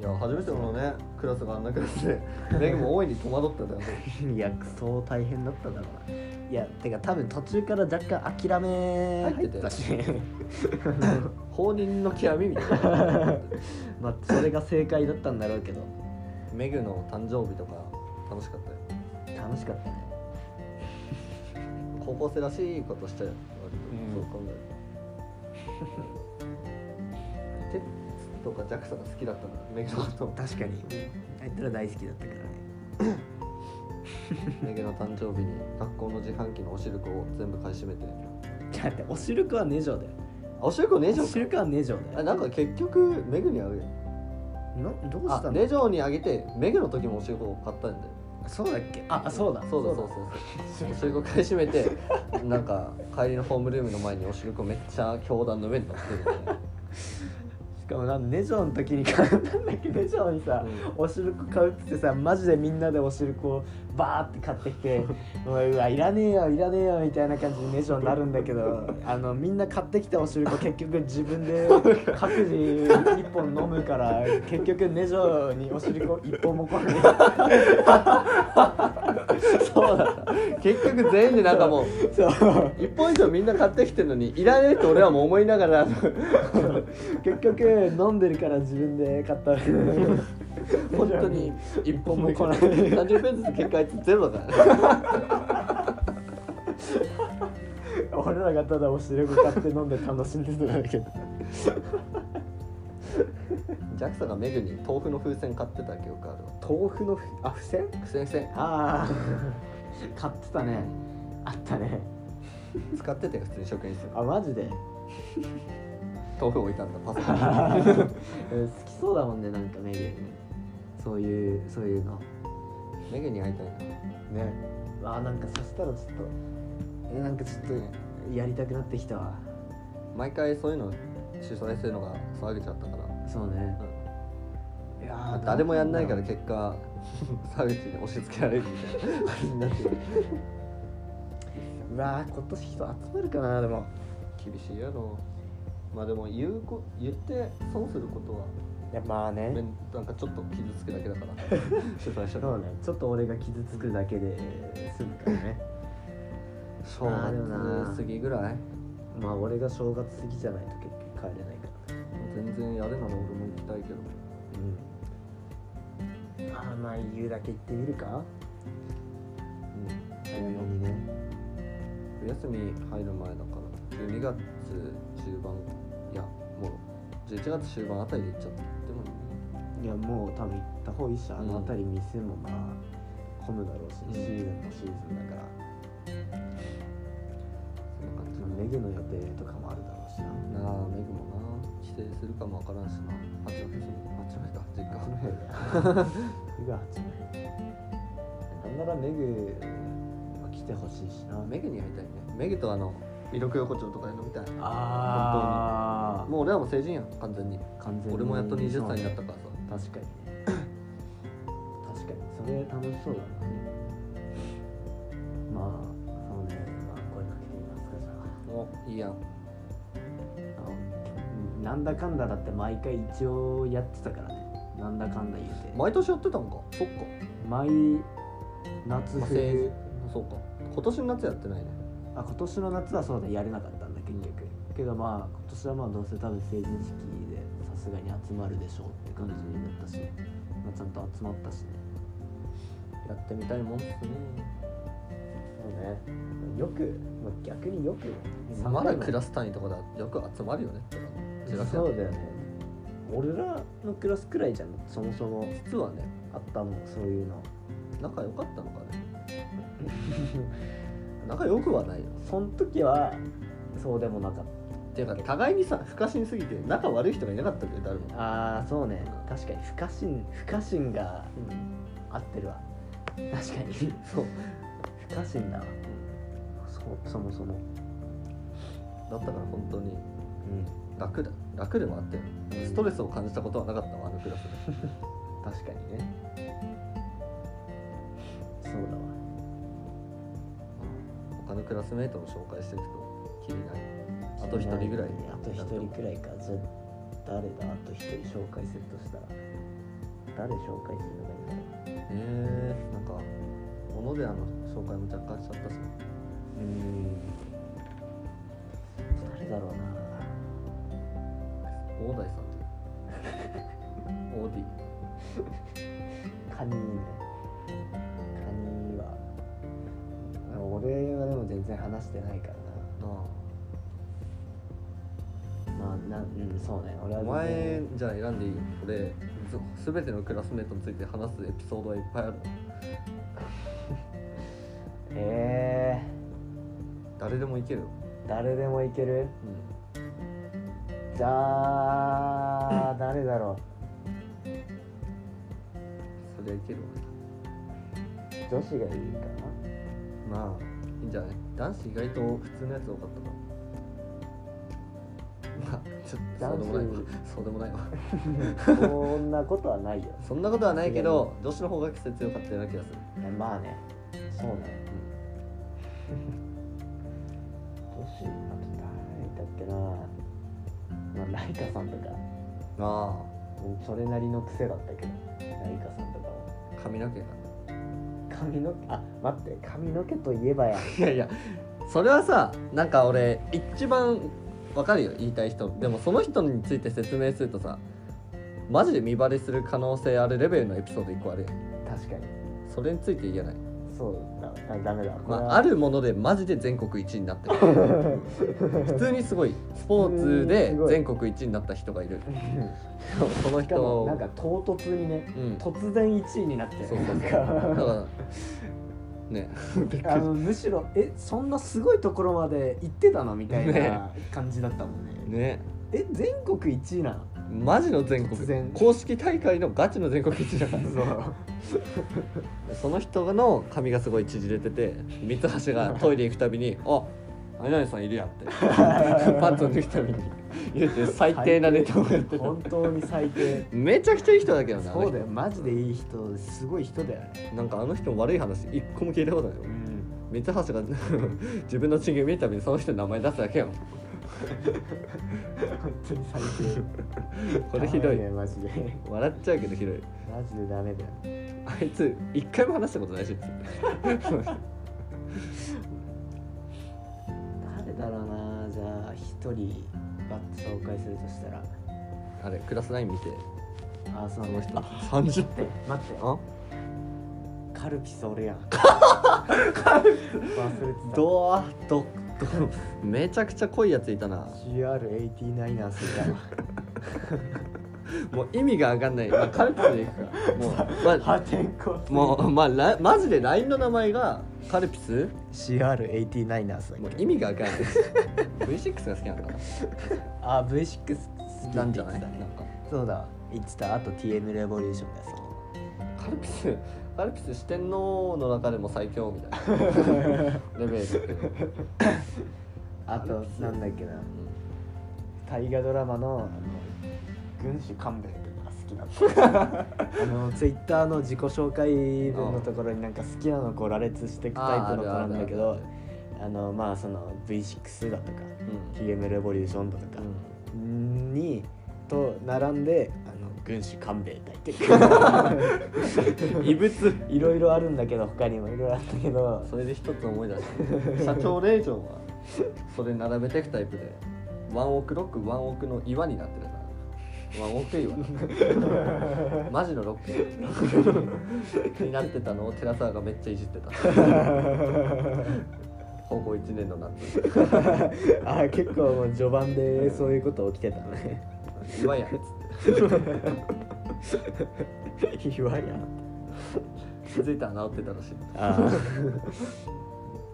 いや初めてのねクラスがあんなクラスで メグも大いに戸惑ったんだよね。いやそう大変だっただろうな。いやてか多分途中から若干諦め入ってたし。放任の極みみたいな。まあそれが正解だったんだろうけど。メグの誕生日とか楽しかったよ。楽しかったね。高校生らしいことしたよ。割と、うん。そう考えるテッツとかジャクソが好きだったのメグの。こと確かに。あいつら大好きだったからね。メグの誕生日に学校の自販機のおしるこを全部買い占めて。じゃあおしるこはネジョだよ。あおしるこネジョおしるこはネジョだよ。あなんか結局メグにあげるなどうしたの？あネジョにあげてメグの時もおしるこを買ったんだよそうだっけ？あそうだそうだそうそうそうおしるこ買い占めてなんか帰りのホームルームの前におしるこめっちゃ教団の上に乗ってるんだよねしかもなんネジョの時に買ったんだっけネジョにさ、おしるこ買うっつってさマジでみんなでおしるこをバーって買ってきてうわいらねえよいらねえよみたいな感じでネジョになるんだけどあのみんな買ってきたおしるこ結局自分で各自一本飲むから結局ネジョにおしるこ一本も来ないそうだった。結局全員でなんかもうそう。一本以上みんな買ってきてるのにいらねえって俺はもう思いながら。結局飲んでるから自分で買った本当に一本も来ない。30分ずつ結果あいつゼロだからね俺らがただおしるこ買って飲んで楽しんでただけどジャクソがメグに豆腐の風船買ってた記憶あるわ。豆腐のふあ付箋？付箋付箋。ああ 買ってたね。あったね。使ってたよ普通に職員室あマジで？豆腐置いたんだパソコンに好きそうだもんねなんかメグそういうそういうの。メグに会いたいな。ね。あなんかそしたらちょっとえなんかちょっとやりたくなってきたわ。毎回そういうの主催するのが沢口だったから、そうね。いやー誰もやんないから結果 沢口に押し付けられるみたいな感じになってる。うわー今年人集まるかなでも。厳しいやろまあでも言うこ言って損することはいやまあね。なんかちょっと傷つくだけだから。主催者そうね。ちょっと俺が傷つくだけで済むからね。正月過ぎぐらい？まあ俺が正月過ぎじゃないと結局帰れない全然やるなら俺も行きたいけど。うん。あーまあ言うだけ言ってみるか。うん。早めにね冬休み入る前だから。12月中盤いやもう11月終盤あたりで行っちゃってもいいいやもう多分行った方がいいっしょあの辺り店もまあ混むだろうし、うん。シーズンもシーズンだから。そんな感じまあメグの予定とかもあるだろうしな。なあメグ帰省するかもわからんしな。八戸住む八戸か。実家この辺メグは八戸。なんならメグは来てほしいしな。メグに会いたいね。メグとあの魅力横丁とかで飲みたい。ああもう俺はもう成人やん完全に。完全に。俺もやっと20歳になったからさ。確かに。ね確かに。それ楽しそうだな。まあそうね。まあ声かけてみますかじゃおいいやん。ああなんだかんだだって毎回一応やってたからね。なんだかんだ言うて。毎年やってたんか。そっか、毎夏まあ、そうか。今年の夏やってないね。あ今年の夏はそうだやれなかったんだ結局、けどまあ今年はまあどうせ多分成人式でさすがに集まるでしょうって感じだったし、まあ、ちゃんと集まったしね。やってみたいもんっすね。そうね。よく、まあ、逆によくまだクラス単位とかでよく集まるよね。って感じそうだよね。俺らのクラスくらいじゃん。そもそも。実はねあったもん。そういうの。仲良かったのかね。仲良くはないよ。その時はそうでもなかっっていうか互いにさ不可侵すぎて仲悪い人がいなかったけど誰も。たああそうね。確かに。不可侵不可侵が合ってるわ。確かに。そう。不可侵だわ。そうそもそも。だったから本当に。うん楽だ楽でもあってストレスを感じたことはなかったわあのクラスで。確かにね。そうだわ。他のクラスメートの紹介していくときりないあと一人ぐらい。あと一人くらいかじゃあ誰だあと一人紹介するとしたら。誰紹介するのがいいんだろう。えー、なんか小野寺の紹介も若干しちゃったしうん。誰だろうな大台さんって。オーディカニね。カニは。俺はでも全然話してないからあなまあなうんそうね。俺はあお前じゃあ選んでいい？俺すべてのクラスメートについて話すエピソードはいっぱいある え誰でもいける誰でもいける？うんじゃあ誰だろそりゃいけるう女子がいいかわまあいいんじゃない？男子意外と普通のやつ多かったか。らまあちょっとそうでもない。わそうでもないわ。な そんなことはないよ。そんなことはないけど女子の方が季節強かったような気がする。まあね。そうね。女子あと誰いたっけな？まあライカさんとか。あうんそれなりの癖だったけどライカさんとかもあ髪の毛が。髪の毛？あ待って髪の毛といえばや。いやいやそれはさなんか俺一番わかるよ言いたい人。でもその人について説明するとさマジで見バレする可能性あるレベルのエピソード1個あるやん。確かに。それについて言えない、そうだあダメだ。まあ、あるものでマジで全国一位になってる。普通にすごいスポーツで全国一位になった人がいる。その人なんか唐突にねうん。突然1位になってそうそうだか。からね。あのむしろえそんなすごいところまで行ってたのみたいね。な感じだったもんね。ね。え全国1位なの？マジの全国。公式大会のガチの全国一位だから。そう。その人の髪がすごい縮れてて三橋がトイレ行くたびに「あ何々さんいるやん」って。パンツを脱ぐたびに。言って最低なネタをやってた。本当に最低。めちゃくちゃいい人だけどねあの人そうだよ。マジでいい人。すごい人だよ。ねなんかあの人の悪い話一個も聞いたことないよん。三橋が 自分のチンゲ見るたびにその人の名前出すだけよ本当に最低。これひどいダメだよマジで。笑っちゃうけどひどい。マジでダメだよ。あいつ一回も話したことないし誰だろうな。じゃあ一人バッと紹介するとしたら。あれクラスライン見て。あそその人。あ30待って待って。あ？カルピス俺やん。忘れてた。どうどどめちゃくちゃ濃いやついたな。GR89 スいたわもう意味が分かんない、まあ、カルピスでいくか。もう、ま破天荒あ、もう、まあ、ラマジで LINE の名前がカルピス？CR89 スだもう意味が分かんない。V6 が好きなのかあ V6 好きななんじゃないって言ってたね。なんか。そうだ。言ってた。あと TM レボリューションが好カルピス？カルピス四天王の中でも最強みたいな。レベルあとなんだっけな。大河ドラマのあの軍師官兵衛とか好きだったあのツイッターの自己紹介文のところになんか好きなのこう羅列していくタイプの子なんだけどあのまあその V6 だとかうん。TM レボリューションだとかにと並んで軍師官兵衛隊って。異物いろいろあるんだけど他にもいろいろあったけど。それで一つ思い出した。社長令嬢はそれ並べていくタイプでワンオクロックワンオクの岩になってるから。ワンオク岩 マジのロック。になってたのを寺澤がめっちゃいじってた。高校1年の夏。あ結構もう序盤でそういうこと起きてたね。岩やんっつって言わや気づいたら治ってたらしい、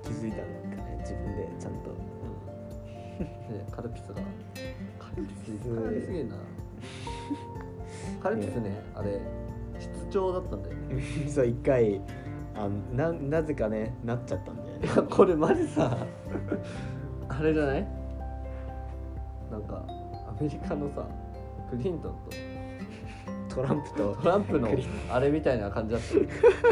気づいたのかね自分でちゃんと。で カルピスがカルピス。カルピスすげえな。カルピスね。あれ室長だったんだよね。そう一回あななぜかねなっちゃったんだよね。いやこれマジさあれじゃない？なんかアメリカのさクリントン トランプと。とトランプのあれみたいな感じだっ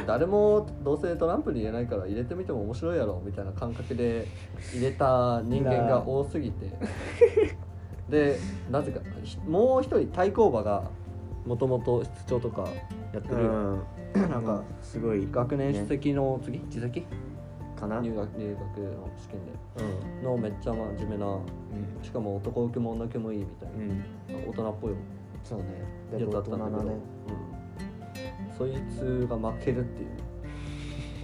た。誰もどうせトランプに入れないから入れてみても面白いやろみたいな感覚で入れた人間が多すぎて。でなぜかひもう一人対抗馬がもともと室長とかやってる、うん。なんかすごい。学年主席の次？次席？かな。入学入学の試験うん。でのめっちゃ真面目なうん。しかも男受けも女受けもいいみたいな、うん。大人っぽいそうね。やつだったんだけど、うん、そいつが負けるっていう。ね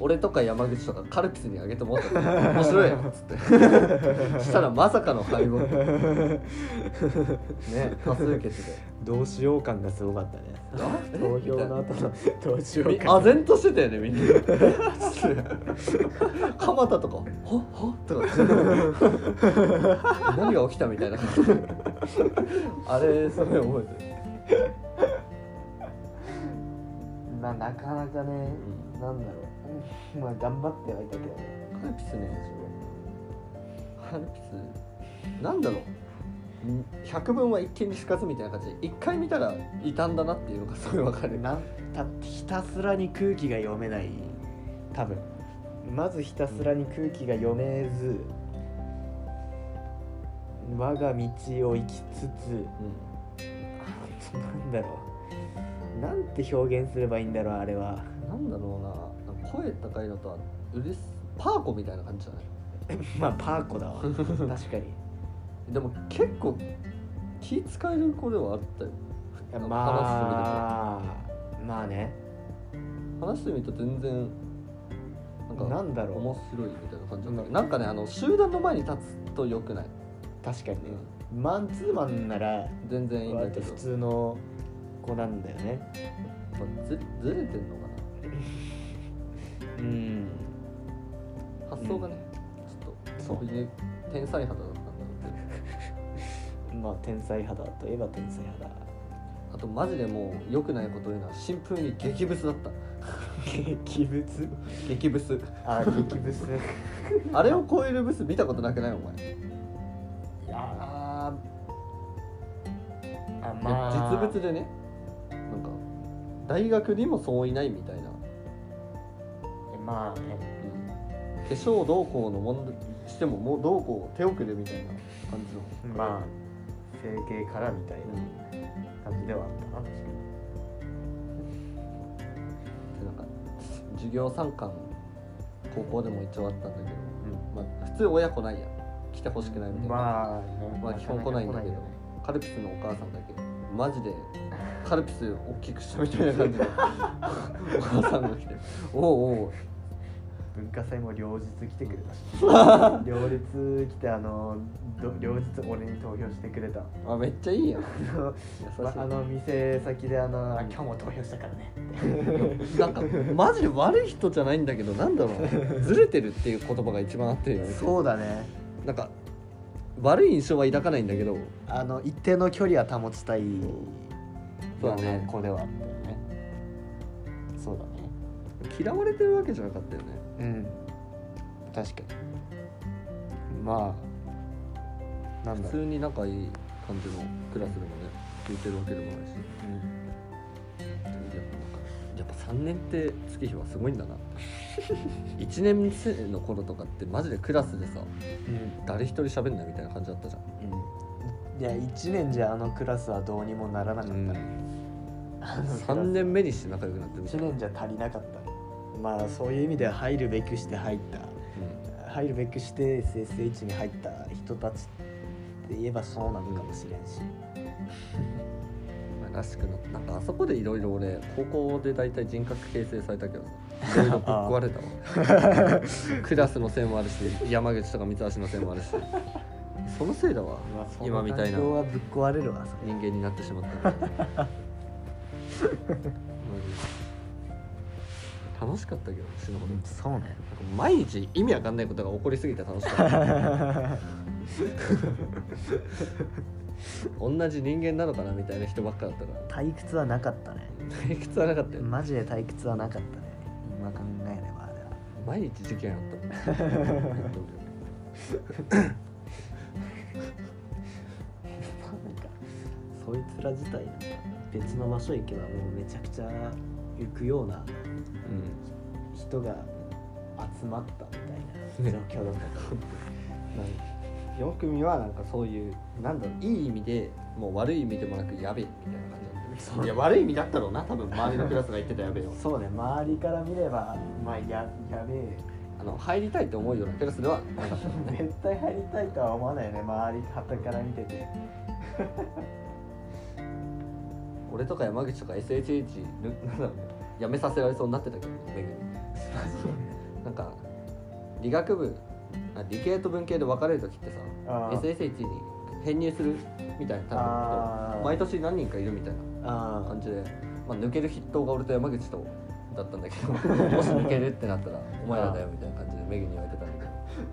俺とか山口とかカルピスにあげてもらった。ら 面白いよっつって。したらまさかの敗北。ね多数決で。どうしよう感がすごかったね。あ投票の後のどうしようみ感唖然としてたよねみんな。蒲田とか「は？は？とか。何が起きたみたいな。あれすごい覚えてる。まあなかなかね、なんだろう、まあ頑張ってはいたけど。ねカルピスねカルピス。なんだろう。ん百聞は一見にしかずみたいな感じ。で一回見たらいたんだなっていうのがすごいわかる。なんたひたすらに空気が読めない。多分。まずひたすらに空気が読めず。我が道を行きつつ。あなんだろう。なんて表現すればいいんだろうあれは。うん、なんだろうな声高いのとはうれしパーコみたいな感じじゃない？まあパーコだわ。確かに。でも結構気使える子ではあったよ。なんかまあまあね。話してみると全然なんかなんだろう。面白いみたいな感じだったなんかねあの集団の前に立つと良くない？確かにね、マンツーマンなら全然いいんだけど。普通の子なんだよね。まあずずれてんのか うん。な発想がね、ちょっとそういう天才肌だったんだろう まあ天才肌といえば天才肌。あとマジでもう良くないこと言うのはシンプルに激ブスだった。激物？激ブスあ激ブス あれを超えるブス見たことなくない？お前。いやー。あまあ。実物でねなんか大学にもそういないみたいな、まあね化粧どうこうの問題してももうどうこう手遅れみたいな感じの。まあ整形からみたいな。感じではあったな確かでなんか授業参観高校でも一応あったんだけど、まあ、普通親来ないやん。来てほしくないみたいな、まあねまあ基本来ないんだけど。カルピスのお母さんだけ。マジでカルピス大きくしたみたいな感じで。お母さんが来て「おうおう文化祭も両日来てくれたし。両日来てあのど両日俺に投票してくれた。あめっちゃいいやん。優しい、あの店先であのあ今日も投票したからね なんかマジで悪い人じゃないんだけどなんだろう。ずれてるっていう言葉が一番合ってるよね。そうだね。なんか悪い印象は抱かないんだけど。あの一定の距離は保ちたいそうだね。ような子ではあったよね。そうだね。嫌われてるわけじゃなかったよねうん。確かに。まあなんだろう、普通に仲いい感じのクラスでもね聞いてるわけでもないし。やっぱなん。かやっぱ3年って月日はすごいんだな。1年生の頃とかってマジでクラスでさうん。誰一人喋んないみたいな感じだったじゃん。うん。いや1年じゃあのクラスはどうにもならなかったね、あのクラス3年目にして仲良くなってるみたい1な、年じゃ足りなかったまあそういう意味では入るべくして入った。入るべくして SSH に入った人たちって言えばそうなのかもしれんし、まあらしくななんかあそこでいろいろ俺高校で大体人格形成されたけどさいろいろぶっ壊れたわ。クラスのせいもあるし山口とか三橋のせいもあるし。そのせいだわ。今みたいな。はぶっ壊れるわ人間になってしまったのマジ 楽しかったけど死ぬほど、なんかそうね毎日意味わかんないことが起こりすぎて楽しかった。同じ人間なのかなみたいな人ばっかだったから。退屈はなかったね。退屈はなかったよ。マジで退屈はなかったね。今考えれば毎日事件あった。もんなんかそいつら自体なんか別の場所行けばもうめちゃくちゃ行くようなう人が集まったみたいな状況だったから、ん4組はなんかそういうなんだろういい意味でもう悪い意味でもなくやべえみたいな感じいや悪い意味だったろうな多分周りのクラスが言ってたやべえよそうね周りから見ればまあややべえ。あの入りたいと思うようなクラスでは 絶対入りたいとは思わないよね周り旗から見てて。俺とか山口とか SHH ぬなんだろうね。やめさせられそうになってたけどめぐに なんか理学部あ理系と文系で分かれる時ってさ SSH に編入するみたいな多分毎年何人かいるみたいなあ感じで、まあ、抜ける筆頭が俺と山口とだったんだけど もし抜けるってなったらお前らだよみたいな感じでメグに言われてたんだけど。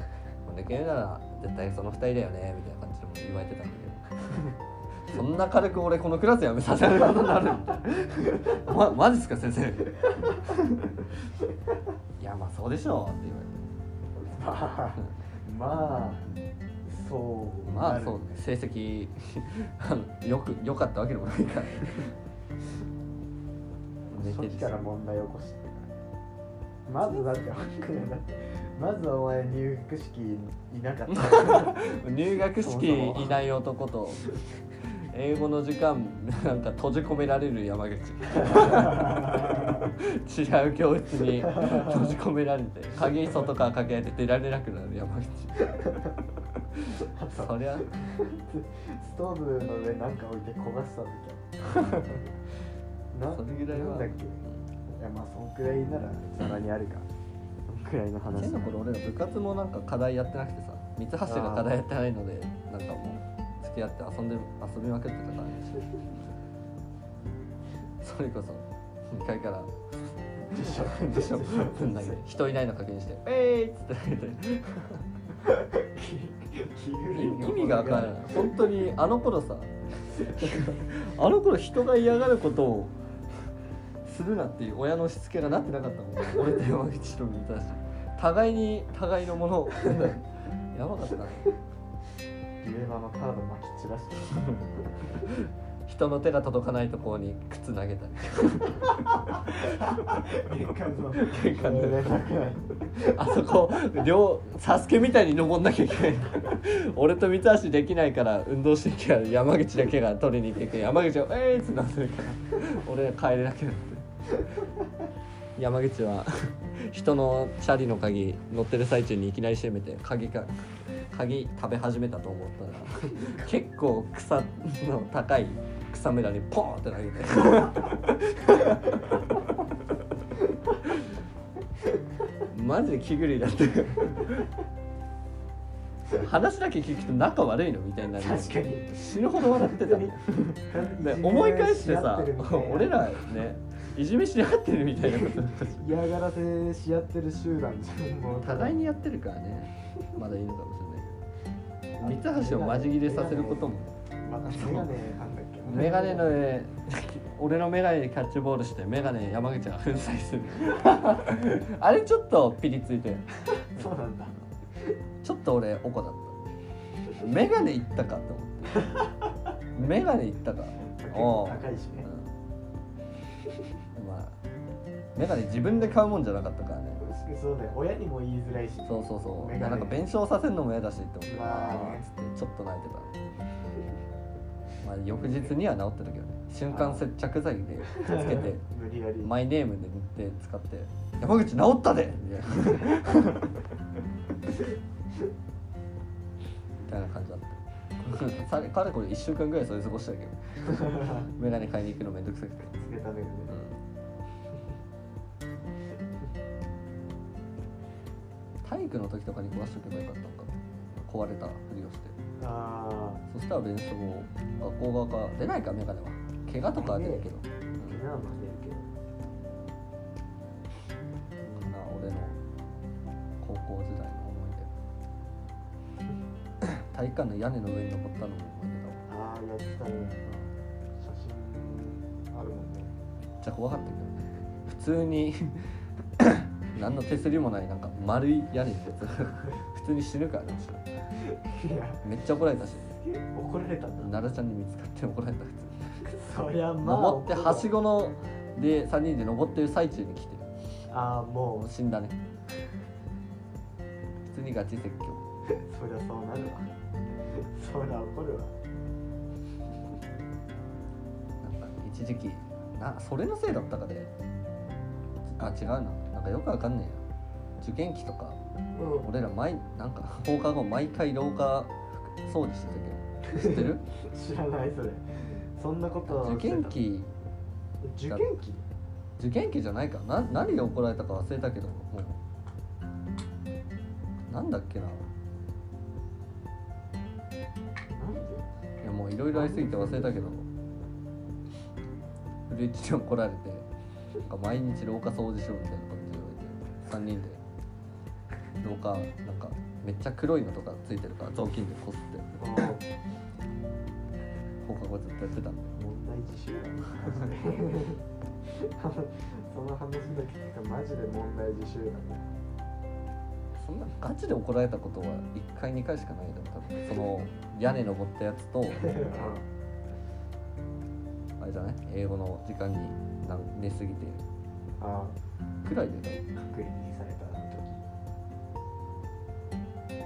抜けるなら絶対その2人だよねみたいな感じでも言われてたんだけどそんな軽く俺このクラス辞めさせられることになるみたいな、ま、マジっすか先生。いやまあそうでしょ。うって言われてまあまあそう。まあそう成績 よく良かったわけでもないから。寝てるから問題起こしてまずだってまずお前入学式いなかった。入学式いない男と英語の時間なんか閉じ込められる山口。違う教室に閉じ込められて鍵外からかけられて出られなくなる山口。そりゃ。ストーブの上なんか置いて焦がしたんだけどなそれぐらいは。なんだっけ？いやまあそんくらいならざらにあるか。そんくらいの話。変な頃俺ら部活もなんか課題やってなくてさ三橋が課題やってないのでなんかもう付き合って遊んで遊びまくってたからそれこそ2階からでしょでしょ投げて人いないの確認して「えい!」っつって。投げて意味が分からない。本当にあの頃さ あの頃人が嫌がることをするなっていう親のしつけがなってなかったもん俺と山口と見たし互いに互いのものを。やばかったなデュエマのカード巻き散らして人の手が届かないところに靴投げたり。玄関の。玄関であそこ両サスケみたいに登んなきゃいけない。俺と三橋できないから運動神経ある山口だけが取りに行ってく山口は「えー!」ってなってるから。俺は帰れなくなって山口は人のチャリの鍵乗ってる最中にいきなり閉めて鍵か鍵食べ始めたと思ったら 結構草の高い草むらにポーンって投げて。マジで気狂いだって。話だけ聞くと仲悪いのみたいになる。確かに。死ぬほど笑ってた。で思い返してさ俺らねいじめし合ってるみたいな。こと嫌がらせし合ってる集団じゃんもう互いにやってるからね。まだいいのかもしれない三橋をマジ切れさせることも。メガネのね。俺のメガネでキャッチボールしてメガネ山口が粉砕する。あれちょっとピリついてそうなんだ。ちょっと俺おこだった。メガネいったかと思って。メガネいったか。高いしね。うん。まあメガネ自分で買うもんじゃなかったからねそうね親にも言いづらいし。そうそうそう。なんか弁償させるのも嫌だしって思ってまあちょっと泣いてた。まあ翌日には治ってたけどね。瞬間接着剤でつけて 無理やり。マイネームで塗って使って「山口治ったで!」みたいなみたいな感じだった。さかれこれ1週間ぐらいそれ過ごしたけど。メガネ買いに行くのめんどくさくて、つけたメガネ体育の時とかに壊しとけばよかったのか。な壊れたふりをして。あそしたら弁償を学校側から出ないかメガネは。怪我とかは出るけど、あ怪我は出るけど。そんな俺の高校時代の思い出。体育館の屋根の上に登ったのも思い出だわ。ああやってたね。写真あるもんね。めっちゃ怖かったけどね。普通に何の手すりもないなんか丸い屋根のやつ普通に死ぬからね。いや。めっちゃ怒られたし。怒られたんだ。奈良ちゃんに見つかって怒られた普通。そりゃまあ登ってはしごので3人で登ってる最中に来てああももう死んだね。普通にガチ説教。う そりゃそうなるわ。そりゃ怒るわ。なんか一時期なそれのせいだったかで。あ違うななんかよくわかんねえや受験期とかうん。俺ら毎なんか放課後毎回廊下掃除してたけど。知ってる？知らないそれ。そんなことは受験期受験期？受験期じゃないか。な何で怒られたか忘れたけどもう。なんだっけな。ないやもういろいろありすぎて忘れたけど。古市に怒られてなんか毎日廊下掃除しろみたいなこと3人で廊下なんかめっちゃ黒いのとかついてるから雑巾でこすって。ああ放課後ずっとやってたんで問題児集団その話だけ聞くとマジで問題児集団そんなガチで怒られたことは1回2回しかないよ多分。その屋根登ったやつと あれじゃない？英語の時間に寝すぎて。あくらいで多分あ隔離されたあの時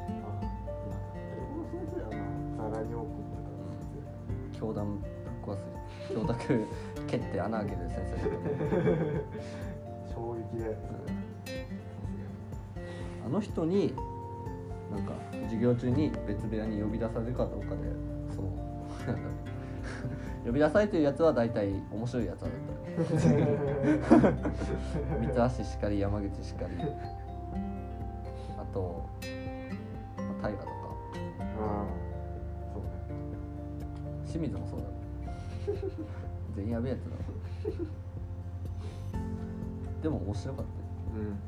ああまあ英語の先生はまあざらに怒って教団ぶっ壊す教託蹴って穴開ける先生だけどたか衝撃だよねそれあの人になんか授業中に別部屋に呼び出されるかどうかでそのなんだろう呼び出されてるやつは大体面白いやつだった三橋しかり山口しかり。あとまあ大河とか。ああそうね。清水もそうだろ全員やべえやつだろでも面白かったよ、うん。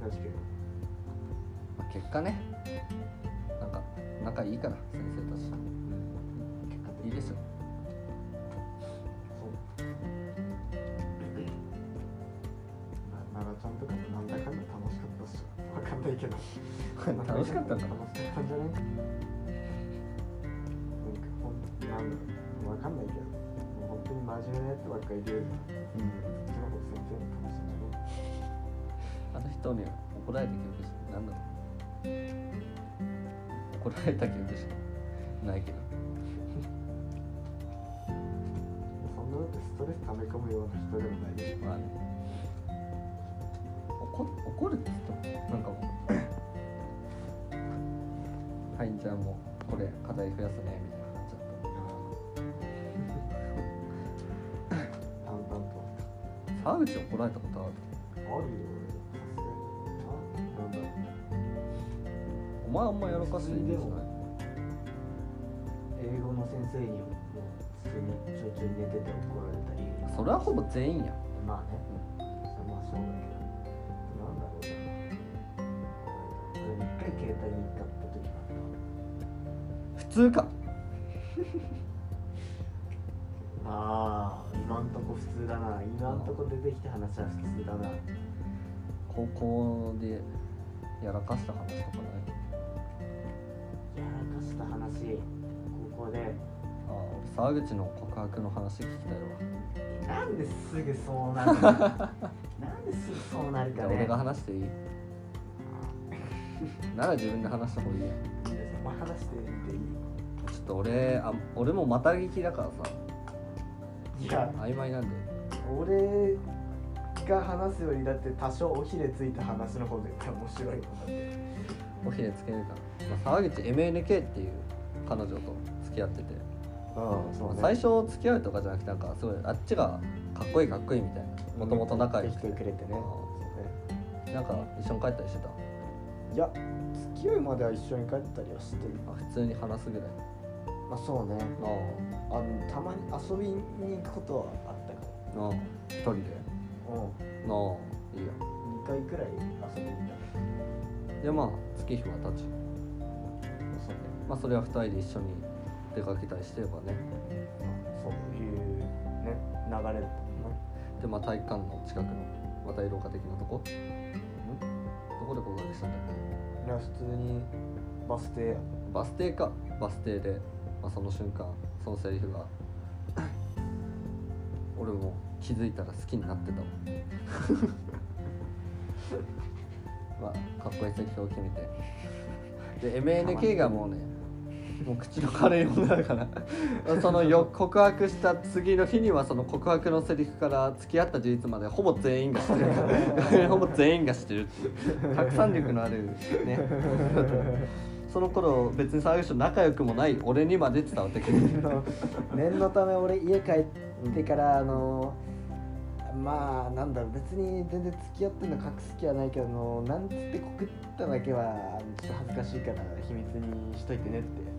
確かに。まあ、結果ね。なんか仲いいから先生たちでしょな奈良ちゃんとかもなんだかんだ楽しかったっしょわかんないけど。楽しかったんかな楽しかったんじゃない？なんかほんなんわかんないけど。もう本当に真面目なやつばっかりいるようん。そっちの方が先生も楽しいんじゃない。あの人に怒られた記憶しなんだろう。怒られた記憶しかないけど溜め込むような人でもないでしょまあね。怒怒るって言ってもなんかもう はい。じゃあもうこれ課題増やすねみたい。な沢口怒られたことあるあるよ俺ななんだろうお前あんまやらかしいんじゃない？英語の先生にも普通にちょいちょい寝てて怒られたりそれはほぼ全員やまあね、まあそうだけど。なんだろうな。俺一回携帯に使った時があっ普通か。た ああ今んとこ普通だな。今んとこ出てきた話は普通だな。高校でやらかした話とかない？やらかした話。高校であ俺沢口の告白の話聞きたいわ。なんですぐそうなる。の なんですぐそうなるかね。俺が話していい？なら自分で話した方がいいやまあ話していい。ちょっと俺あ俺もまた聞きだからさ。いや。曖昧なんで。俺が話すよりだって多少おひれついた話の方が絶対面白いもんだっておひれつけるか。ら、まあ、沢口 MNK っていう彼女と付き合ってて、ああまあ最初付き合うとかじゃなくてなんかすごいあっちがかっこいいかっこいいみたいな。もともと仲良くて。てくれてね。うんなんか一緒に帰ったりしてた？いや付き合うまでは一緒に帰ったりはしてるあ普通に話すぐらいまあそうね。ああ。のたまに遊びに行くことはあったかあなあ。一人で？もなあいいや。うん2回くらい遊びに行った。でまあ月日は経ちそうね。まあそれは二人で一緒に出かけたりしてればね。そういうね流れだったもんね。でまあ体育館の近くの渡り廊下的なとこ？ん？どこで告白したんだっいや普通にバス停。けバス停か。バス停で、まあ、その瞬間そのセリフが 俺も気づいたら好きになってたわ まあかっこいいセリフを決めて。で MNK がもうねもう口の軽い女だから そのよ告白した次の日にはその告白のセリフから付き合った事実までほぼ全員が知ってる。ほぼ全員が知ってるっていう。拡散力のあるね。その頃別に沢口と仲良くもない俺にまで伝わってくる。念のため俺家帰ってからあのまあなんだろう別に全然付き合ってるの隠す気はないけどあのなんつって告っただけはちょっと恥ずかしいから秘密にしといてねって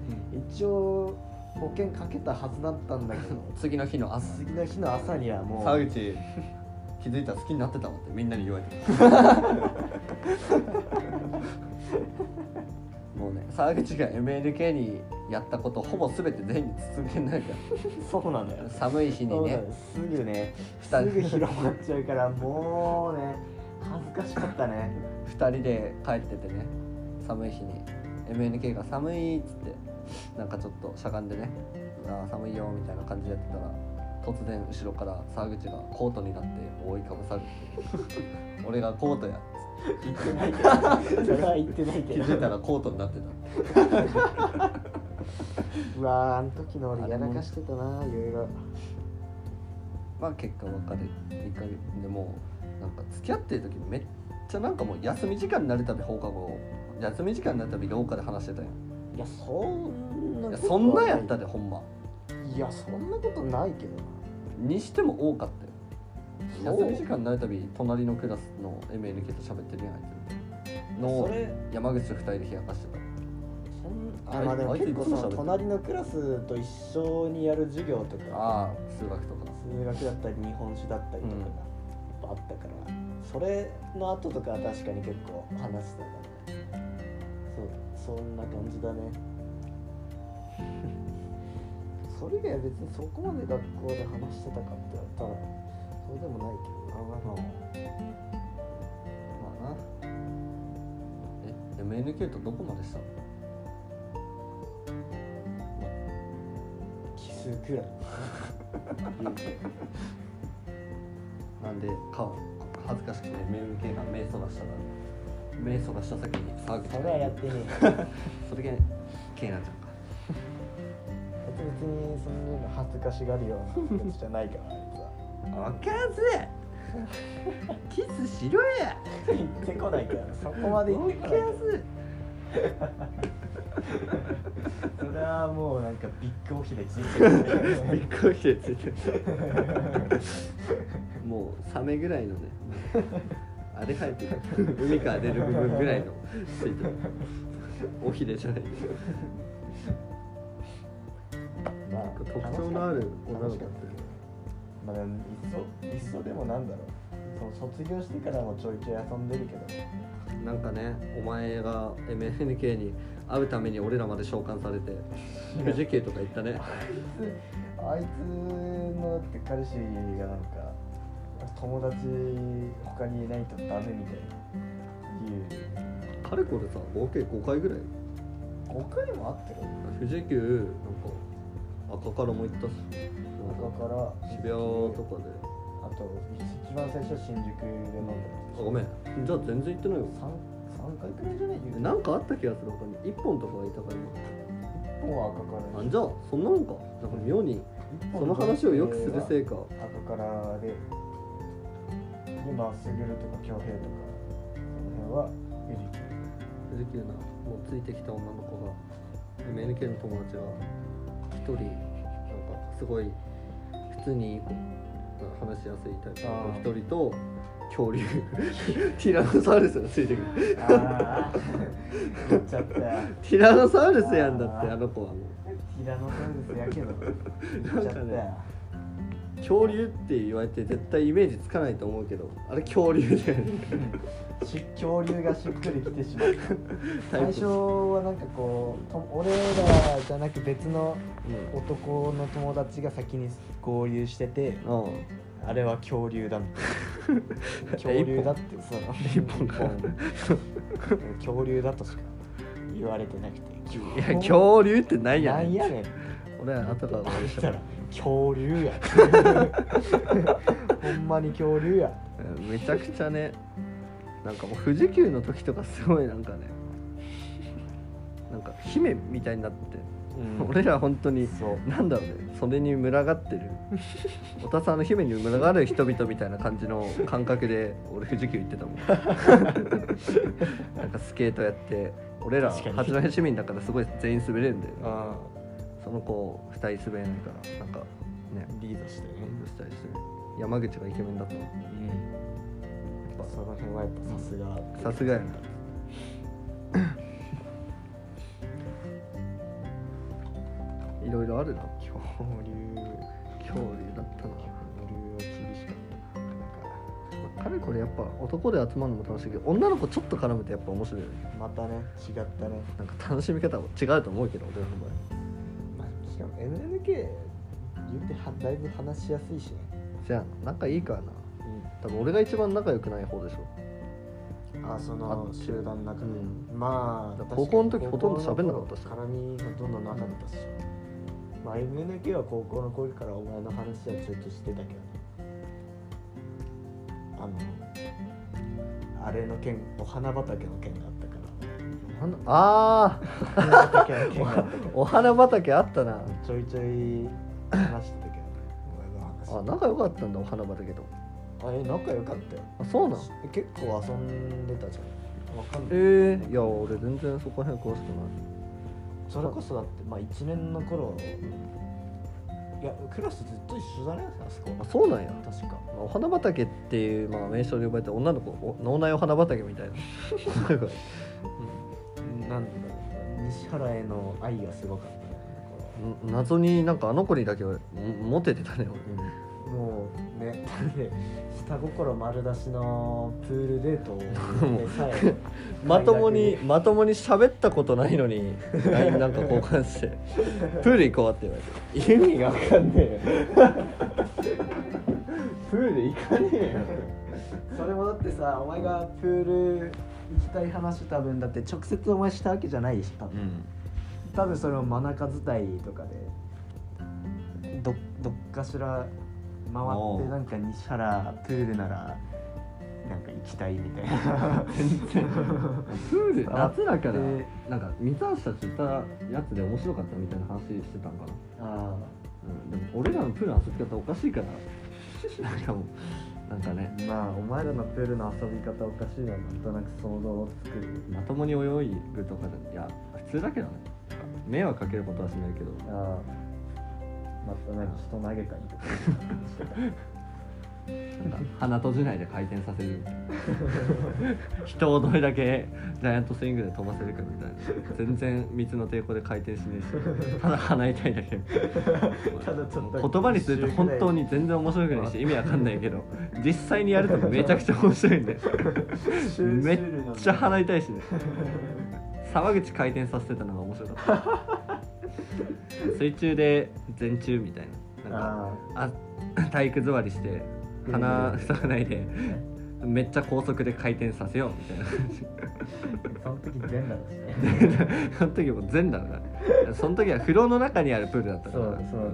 一応保険かけたはずだったんだけど。次の日の朝。次の日の朝にはもう。沢口気づいたら好きになってたわってみんなに言われて もうね沢口が MNK にやったことほぼ全て全員に包んでないから。そうなんだよ。寒い日にね。すぐねすぐ広まっちゃうからもうね恥ずかしかったね。2人で帰っててね寒い日に。MNK が寒いっつってなんかちょっとしゃがんでねあー寒いよみたいな感じでやってたら突然後ろから沢口がコートになって覆いかぶさる 俺がコートや言ってないけどそれは言ってないけど。気づいたらコートになってた。うわーあの時の俺やらかしてたないろいろ。まあ結果別れ1ヶ月でもうなんか付き合ってる時めっちゃなんかもう休み時間になるたび放課後休み時間になるたび廊下で話してたやんいやそんない。やそんなんやったでほんま。いやそんなことないけどにしても多かったよ。そう。休み時間になるたび隣のクラスの MNK と喋ってるやんあいのそれ山口と2人で冷やかしてそんああまあでもあいつ結構そのいつも喋ってる。隣のクラスと一緒にやる授業とかたああ数学とか。数学だったり日本史だったりとかがあったから、それの後とかは確かに結構話してたからねそんな感じだね。それ以外は別にそこまで学校で話してたかって言われたらそうでもないけどな、まあな。え MNK とどこまでした？の奇数くらい。なんで顔恥ずかしくて MNK が目そらしたら目そらした先に沢口それはやってねえ それが K なんちゃうか。別にそんなの恥ずかしがるようなやつじゃないからあいつは。おかず キスしろや。言ってこないからそこまで言ってこないから。ずそれはもうなんかビッグオフィでついてる。びっくりしてついてる。もうサメぐらいのねあれ生えてる。海から出る部分ぐらいのついてるおひれじゃない。まあ特徴のある女の子って。まあいっそいっそでもなんだろう。その卒業してからもちょいちょい遊んでるけど。なんかねお前が MNK に会うために俺らまで召喚されて富士急とか行ったね。あいつのだって彼氏がなんか友達他にいないとダメみたいな言かれこれさ合計5回ぐらい。う他にもあったよ富士急なんか赤からも行ったしだから。渋谷とかで。あと一番最初新宿で飲んだあごめん。じゃあ全然行ってないよ。三三回くらいじゃない？なんかあった気がする他に。1本とかがいたから一本は赤から。あじゃあそんなもんか。なんか妙にその話をよくするせいか。赤からで今すぐるとか恭平とかその辺は富士急富士急なもうついてきた女の子が MNK の友達が一人なん。かすごい普通に話しやすいタイプの一人と恐竜ティラノサウルスがついてくるああ言っちゃったティラノサウルスやん。だってあの子はもうティラノサウルスやけど言っちゃったよ、なん。恐竜って言われて絶対イメージつかないと思うけどあれ恐竜だよね。し恐竜がしっくりきてしまう。最 タイプ初はなんかこうと俺らじゃなく別のうん。男の友達が先に合流しててああれは恐竜だみたい 恐竜だってその一本か。恐竜だとしか言われてなくて。いや恐竜ってないやねん。なんやねん。俺は後から俺した。したら恐竜や。ほんまに恐竜や。めちゃくちゃねなんかもう富士急の時とかすごいなんかねなんか姫みたいになって、俺ら本当になんだろうねそれに群がってるおたさんの姫に群がる人々みたいな感じの感覚で俺富士急行ってたもん。なんかスケートやって俺ら八戸市民だからすごい全員滑れるんだよね。あその子2人滑れないからなんかねリードしてねリードしたりして山口がイケメンだったの。うん。その辺はやっぱさすが。さすがやな。いろいろあるな。恐竜。恐竜だったな。恐竜は厳しかった。なか彼これやっぱ男で集まるのも楽しいけど女の子ちょっと絡むとやっぱ面白いよね。またね違ったね。なんか楽しみ方も違うと思うけど俺のまあしかも NNK 言ってはだいぶ話しやすいしね。じゃあ仲いいからな多分俺が一番仲良くない方でしょ。あそあの集団の中で、うん。まあ高校の時ほとんど喋んなかったし。絡みほとんどなかったし。まあ NNK は高校の頃からお前の話はちょっとしてたけど。ねあのあれの件お花畑の件がああ お花畑あったな。ちょいちょい話してたけどねあ仲良かったんだお花畑と。あえ仲良かったよ。あそうなん？結構遊んでたじゃん。わかんない。えー、いや俺全然そこら辺詳しくない。それこそだってまあ1年の頃いやクラスずっと一緒だねあそこ。あそうなんや。確か。まあお花畑っていう、まあ、名称で呼ばれて女の子お脳内お花畑みたいな なん西原への愛がすごかったねうん。謎になんかあの子にだけはもモテてたね俺。もうねだって下心丸出しのプールデートでさえ。俺まともに まともに喋ったことないのに LINE なんか交換して。プール行こうって言われて。意味が分かんねえよ。プール行かねえよ。それもだってさお前がプール行きたい話多分だって直接お前したわけじゃないでしょ多分,、多分それを真中伝いとかでどどっかしら回ってなんか西原プールならなんか行きたいみたいな。プール夏だから。でなんか三橋たちいたやつで面白かったみたいな話してたんかな。あうん、でも俺らのプールの遊び方おかしいから。なんかもうなんかね。あまあお前らのプールの遊び方おかしいのはなんとなく想像つく。まともに泳ぐとかでいや普通だけどね。迷惑かけることはしないけど。ああ。またなんか人投げたりとか。してたなんか鼻閉じないで回転させる。みたいな人をどれだけジャイアントスイングで飛ばせるかみたいな。全然水の抵抗で回転しねえし。ただ鼻痛いだけ。ただちょっと言葉にすると本当に全然面白くないし 意味わかんないけど実際にやるとめちゃくちゃ面白いんで。めっちゃ鼻痛いしね。沢口回転させてたのが面白かった。水中で前中みたいな。なんかああ体育座りしてうん鼻塞がないで。めっちゃ高速で回転させよう。みたいなあその時全裸だしね。その時も全裸だな。その時は風呂の中にあるプールだったから。そうそう。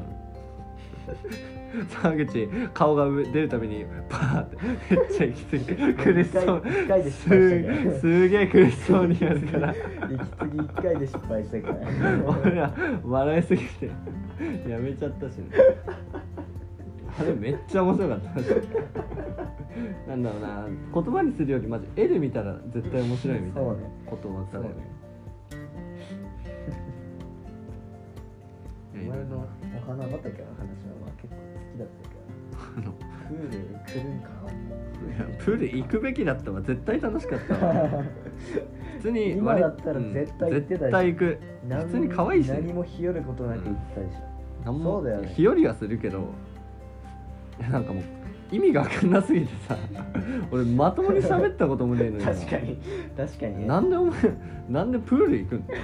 沢口顔が上出るたびにパーって。めっちゃ息継ぎ。苦しそう。すすげえ苦しそうにやるから。息継ぎ1回で失敗したから。俺ら笑いすぎて。やめちゃったし。ねあれめっちゃ面白かった。なんだろうな。言葉にするよりマジ絵で見たら絶対面白いみたいなこと分かるよね。お前のお花畑の話はまあ結構好きだったけど。プール来るんかいやプール行くべきだったわ。絶対楽しかったわ。普通に今だったら絶対行ってたでしょ。絶対行く。な普通に可愛いし。何も日和ることなく行ってたでしょ、なん。もそうだよね。日和はするけど。いやなんかもう意味が分かんなすぎてさ 俺まともに喋ったこともねえのにな。確かに確かにね。なんでお前なんでプール行くん？の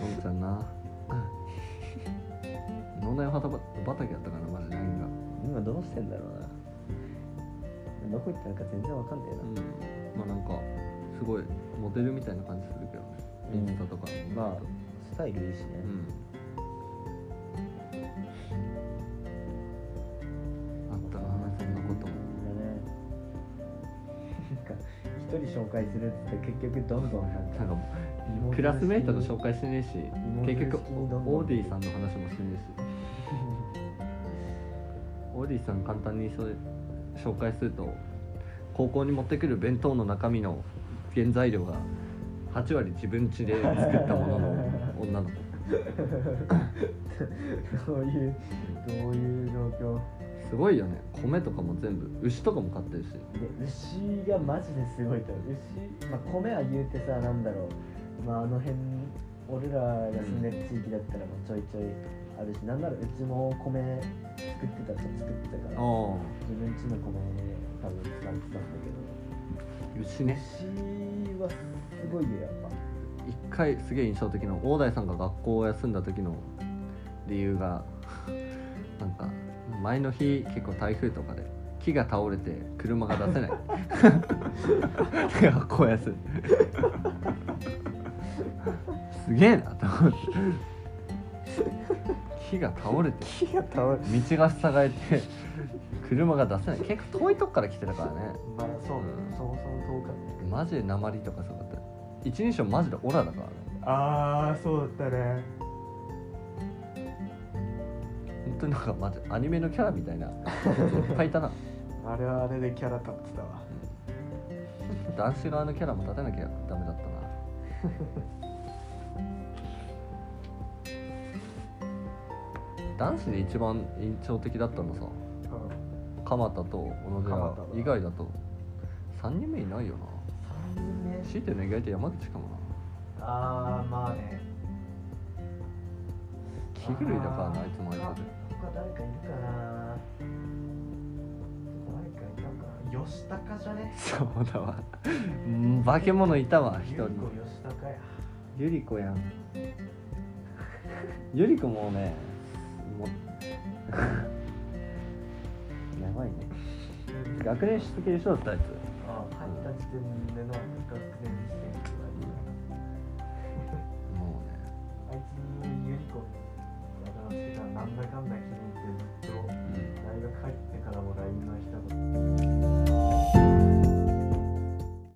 のんちゃんな。脳内畑畑やったからまだ LINE が？意今どうしてんだろうな。どこ行ったのか全然わかんないな、うん。まあなんかすごいモデルみたいな感じするけどね。インスタとかまあスタイルいいしね、うん人紹介するっつって結局どんどんなんかなんか妹クラスメートの紹介してねえし妹結局オーディさんの話もしてねえし。オーディさん簡単にそれ紹介すると高校に持ってくる弁当の中身の原材料が8割自分家で作ったものの女の子。どういうどういう状況？すごいよね。米とかも全部牛とかも飼ってるし。で牛がマジですごいと牛、まあ、米は言うてさなんだろう。まああの辺俺らが住んでる地域だったらもうちょいちょいあるし、なんならうちも米作ってた人作ってたからあ自分家の米多分使ってたんだけど。牛ね。牛はすごいよやっぱ。一回すげえ印象的な大台さんが学校を休んだ時の理由が なんか前の日結構台風とかで木が倒れて車が出せない。で学校休んですげえなと思って。木が倒れて木が倒れ道が塞がれて車が出せない。結構遠いとこから来てたからね。まあそう、うん。そもそも遠かっマジで鉛とかすごかった。一人称マジでオラだからね。たああそうだったね本当になんかマジアニメのキャラみたいな。いっぱいいたなあれはあれでキャラ立ってたわ。男子側のキャラも立てなきゃダメだったな。男子で一番印象的だったのさ。鎌田と小野寺。以外だと。3人目いないよ3人目？な強いてるの意外と山口かもな。ああまあね。気狂いだからなあいつもあいつで他誰かいるかな。誰かいたかな。吉高じゃね。そうだわ。うん化け物いたわ一人ゆり子吉高や。ゆり子やん。ゆり子もねもう やばいね。学年出席でしょだったやつ。ああ入った時点での学年してたらなんだかんだ気に入ってずっと大学入ってからも LINE の一言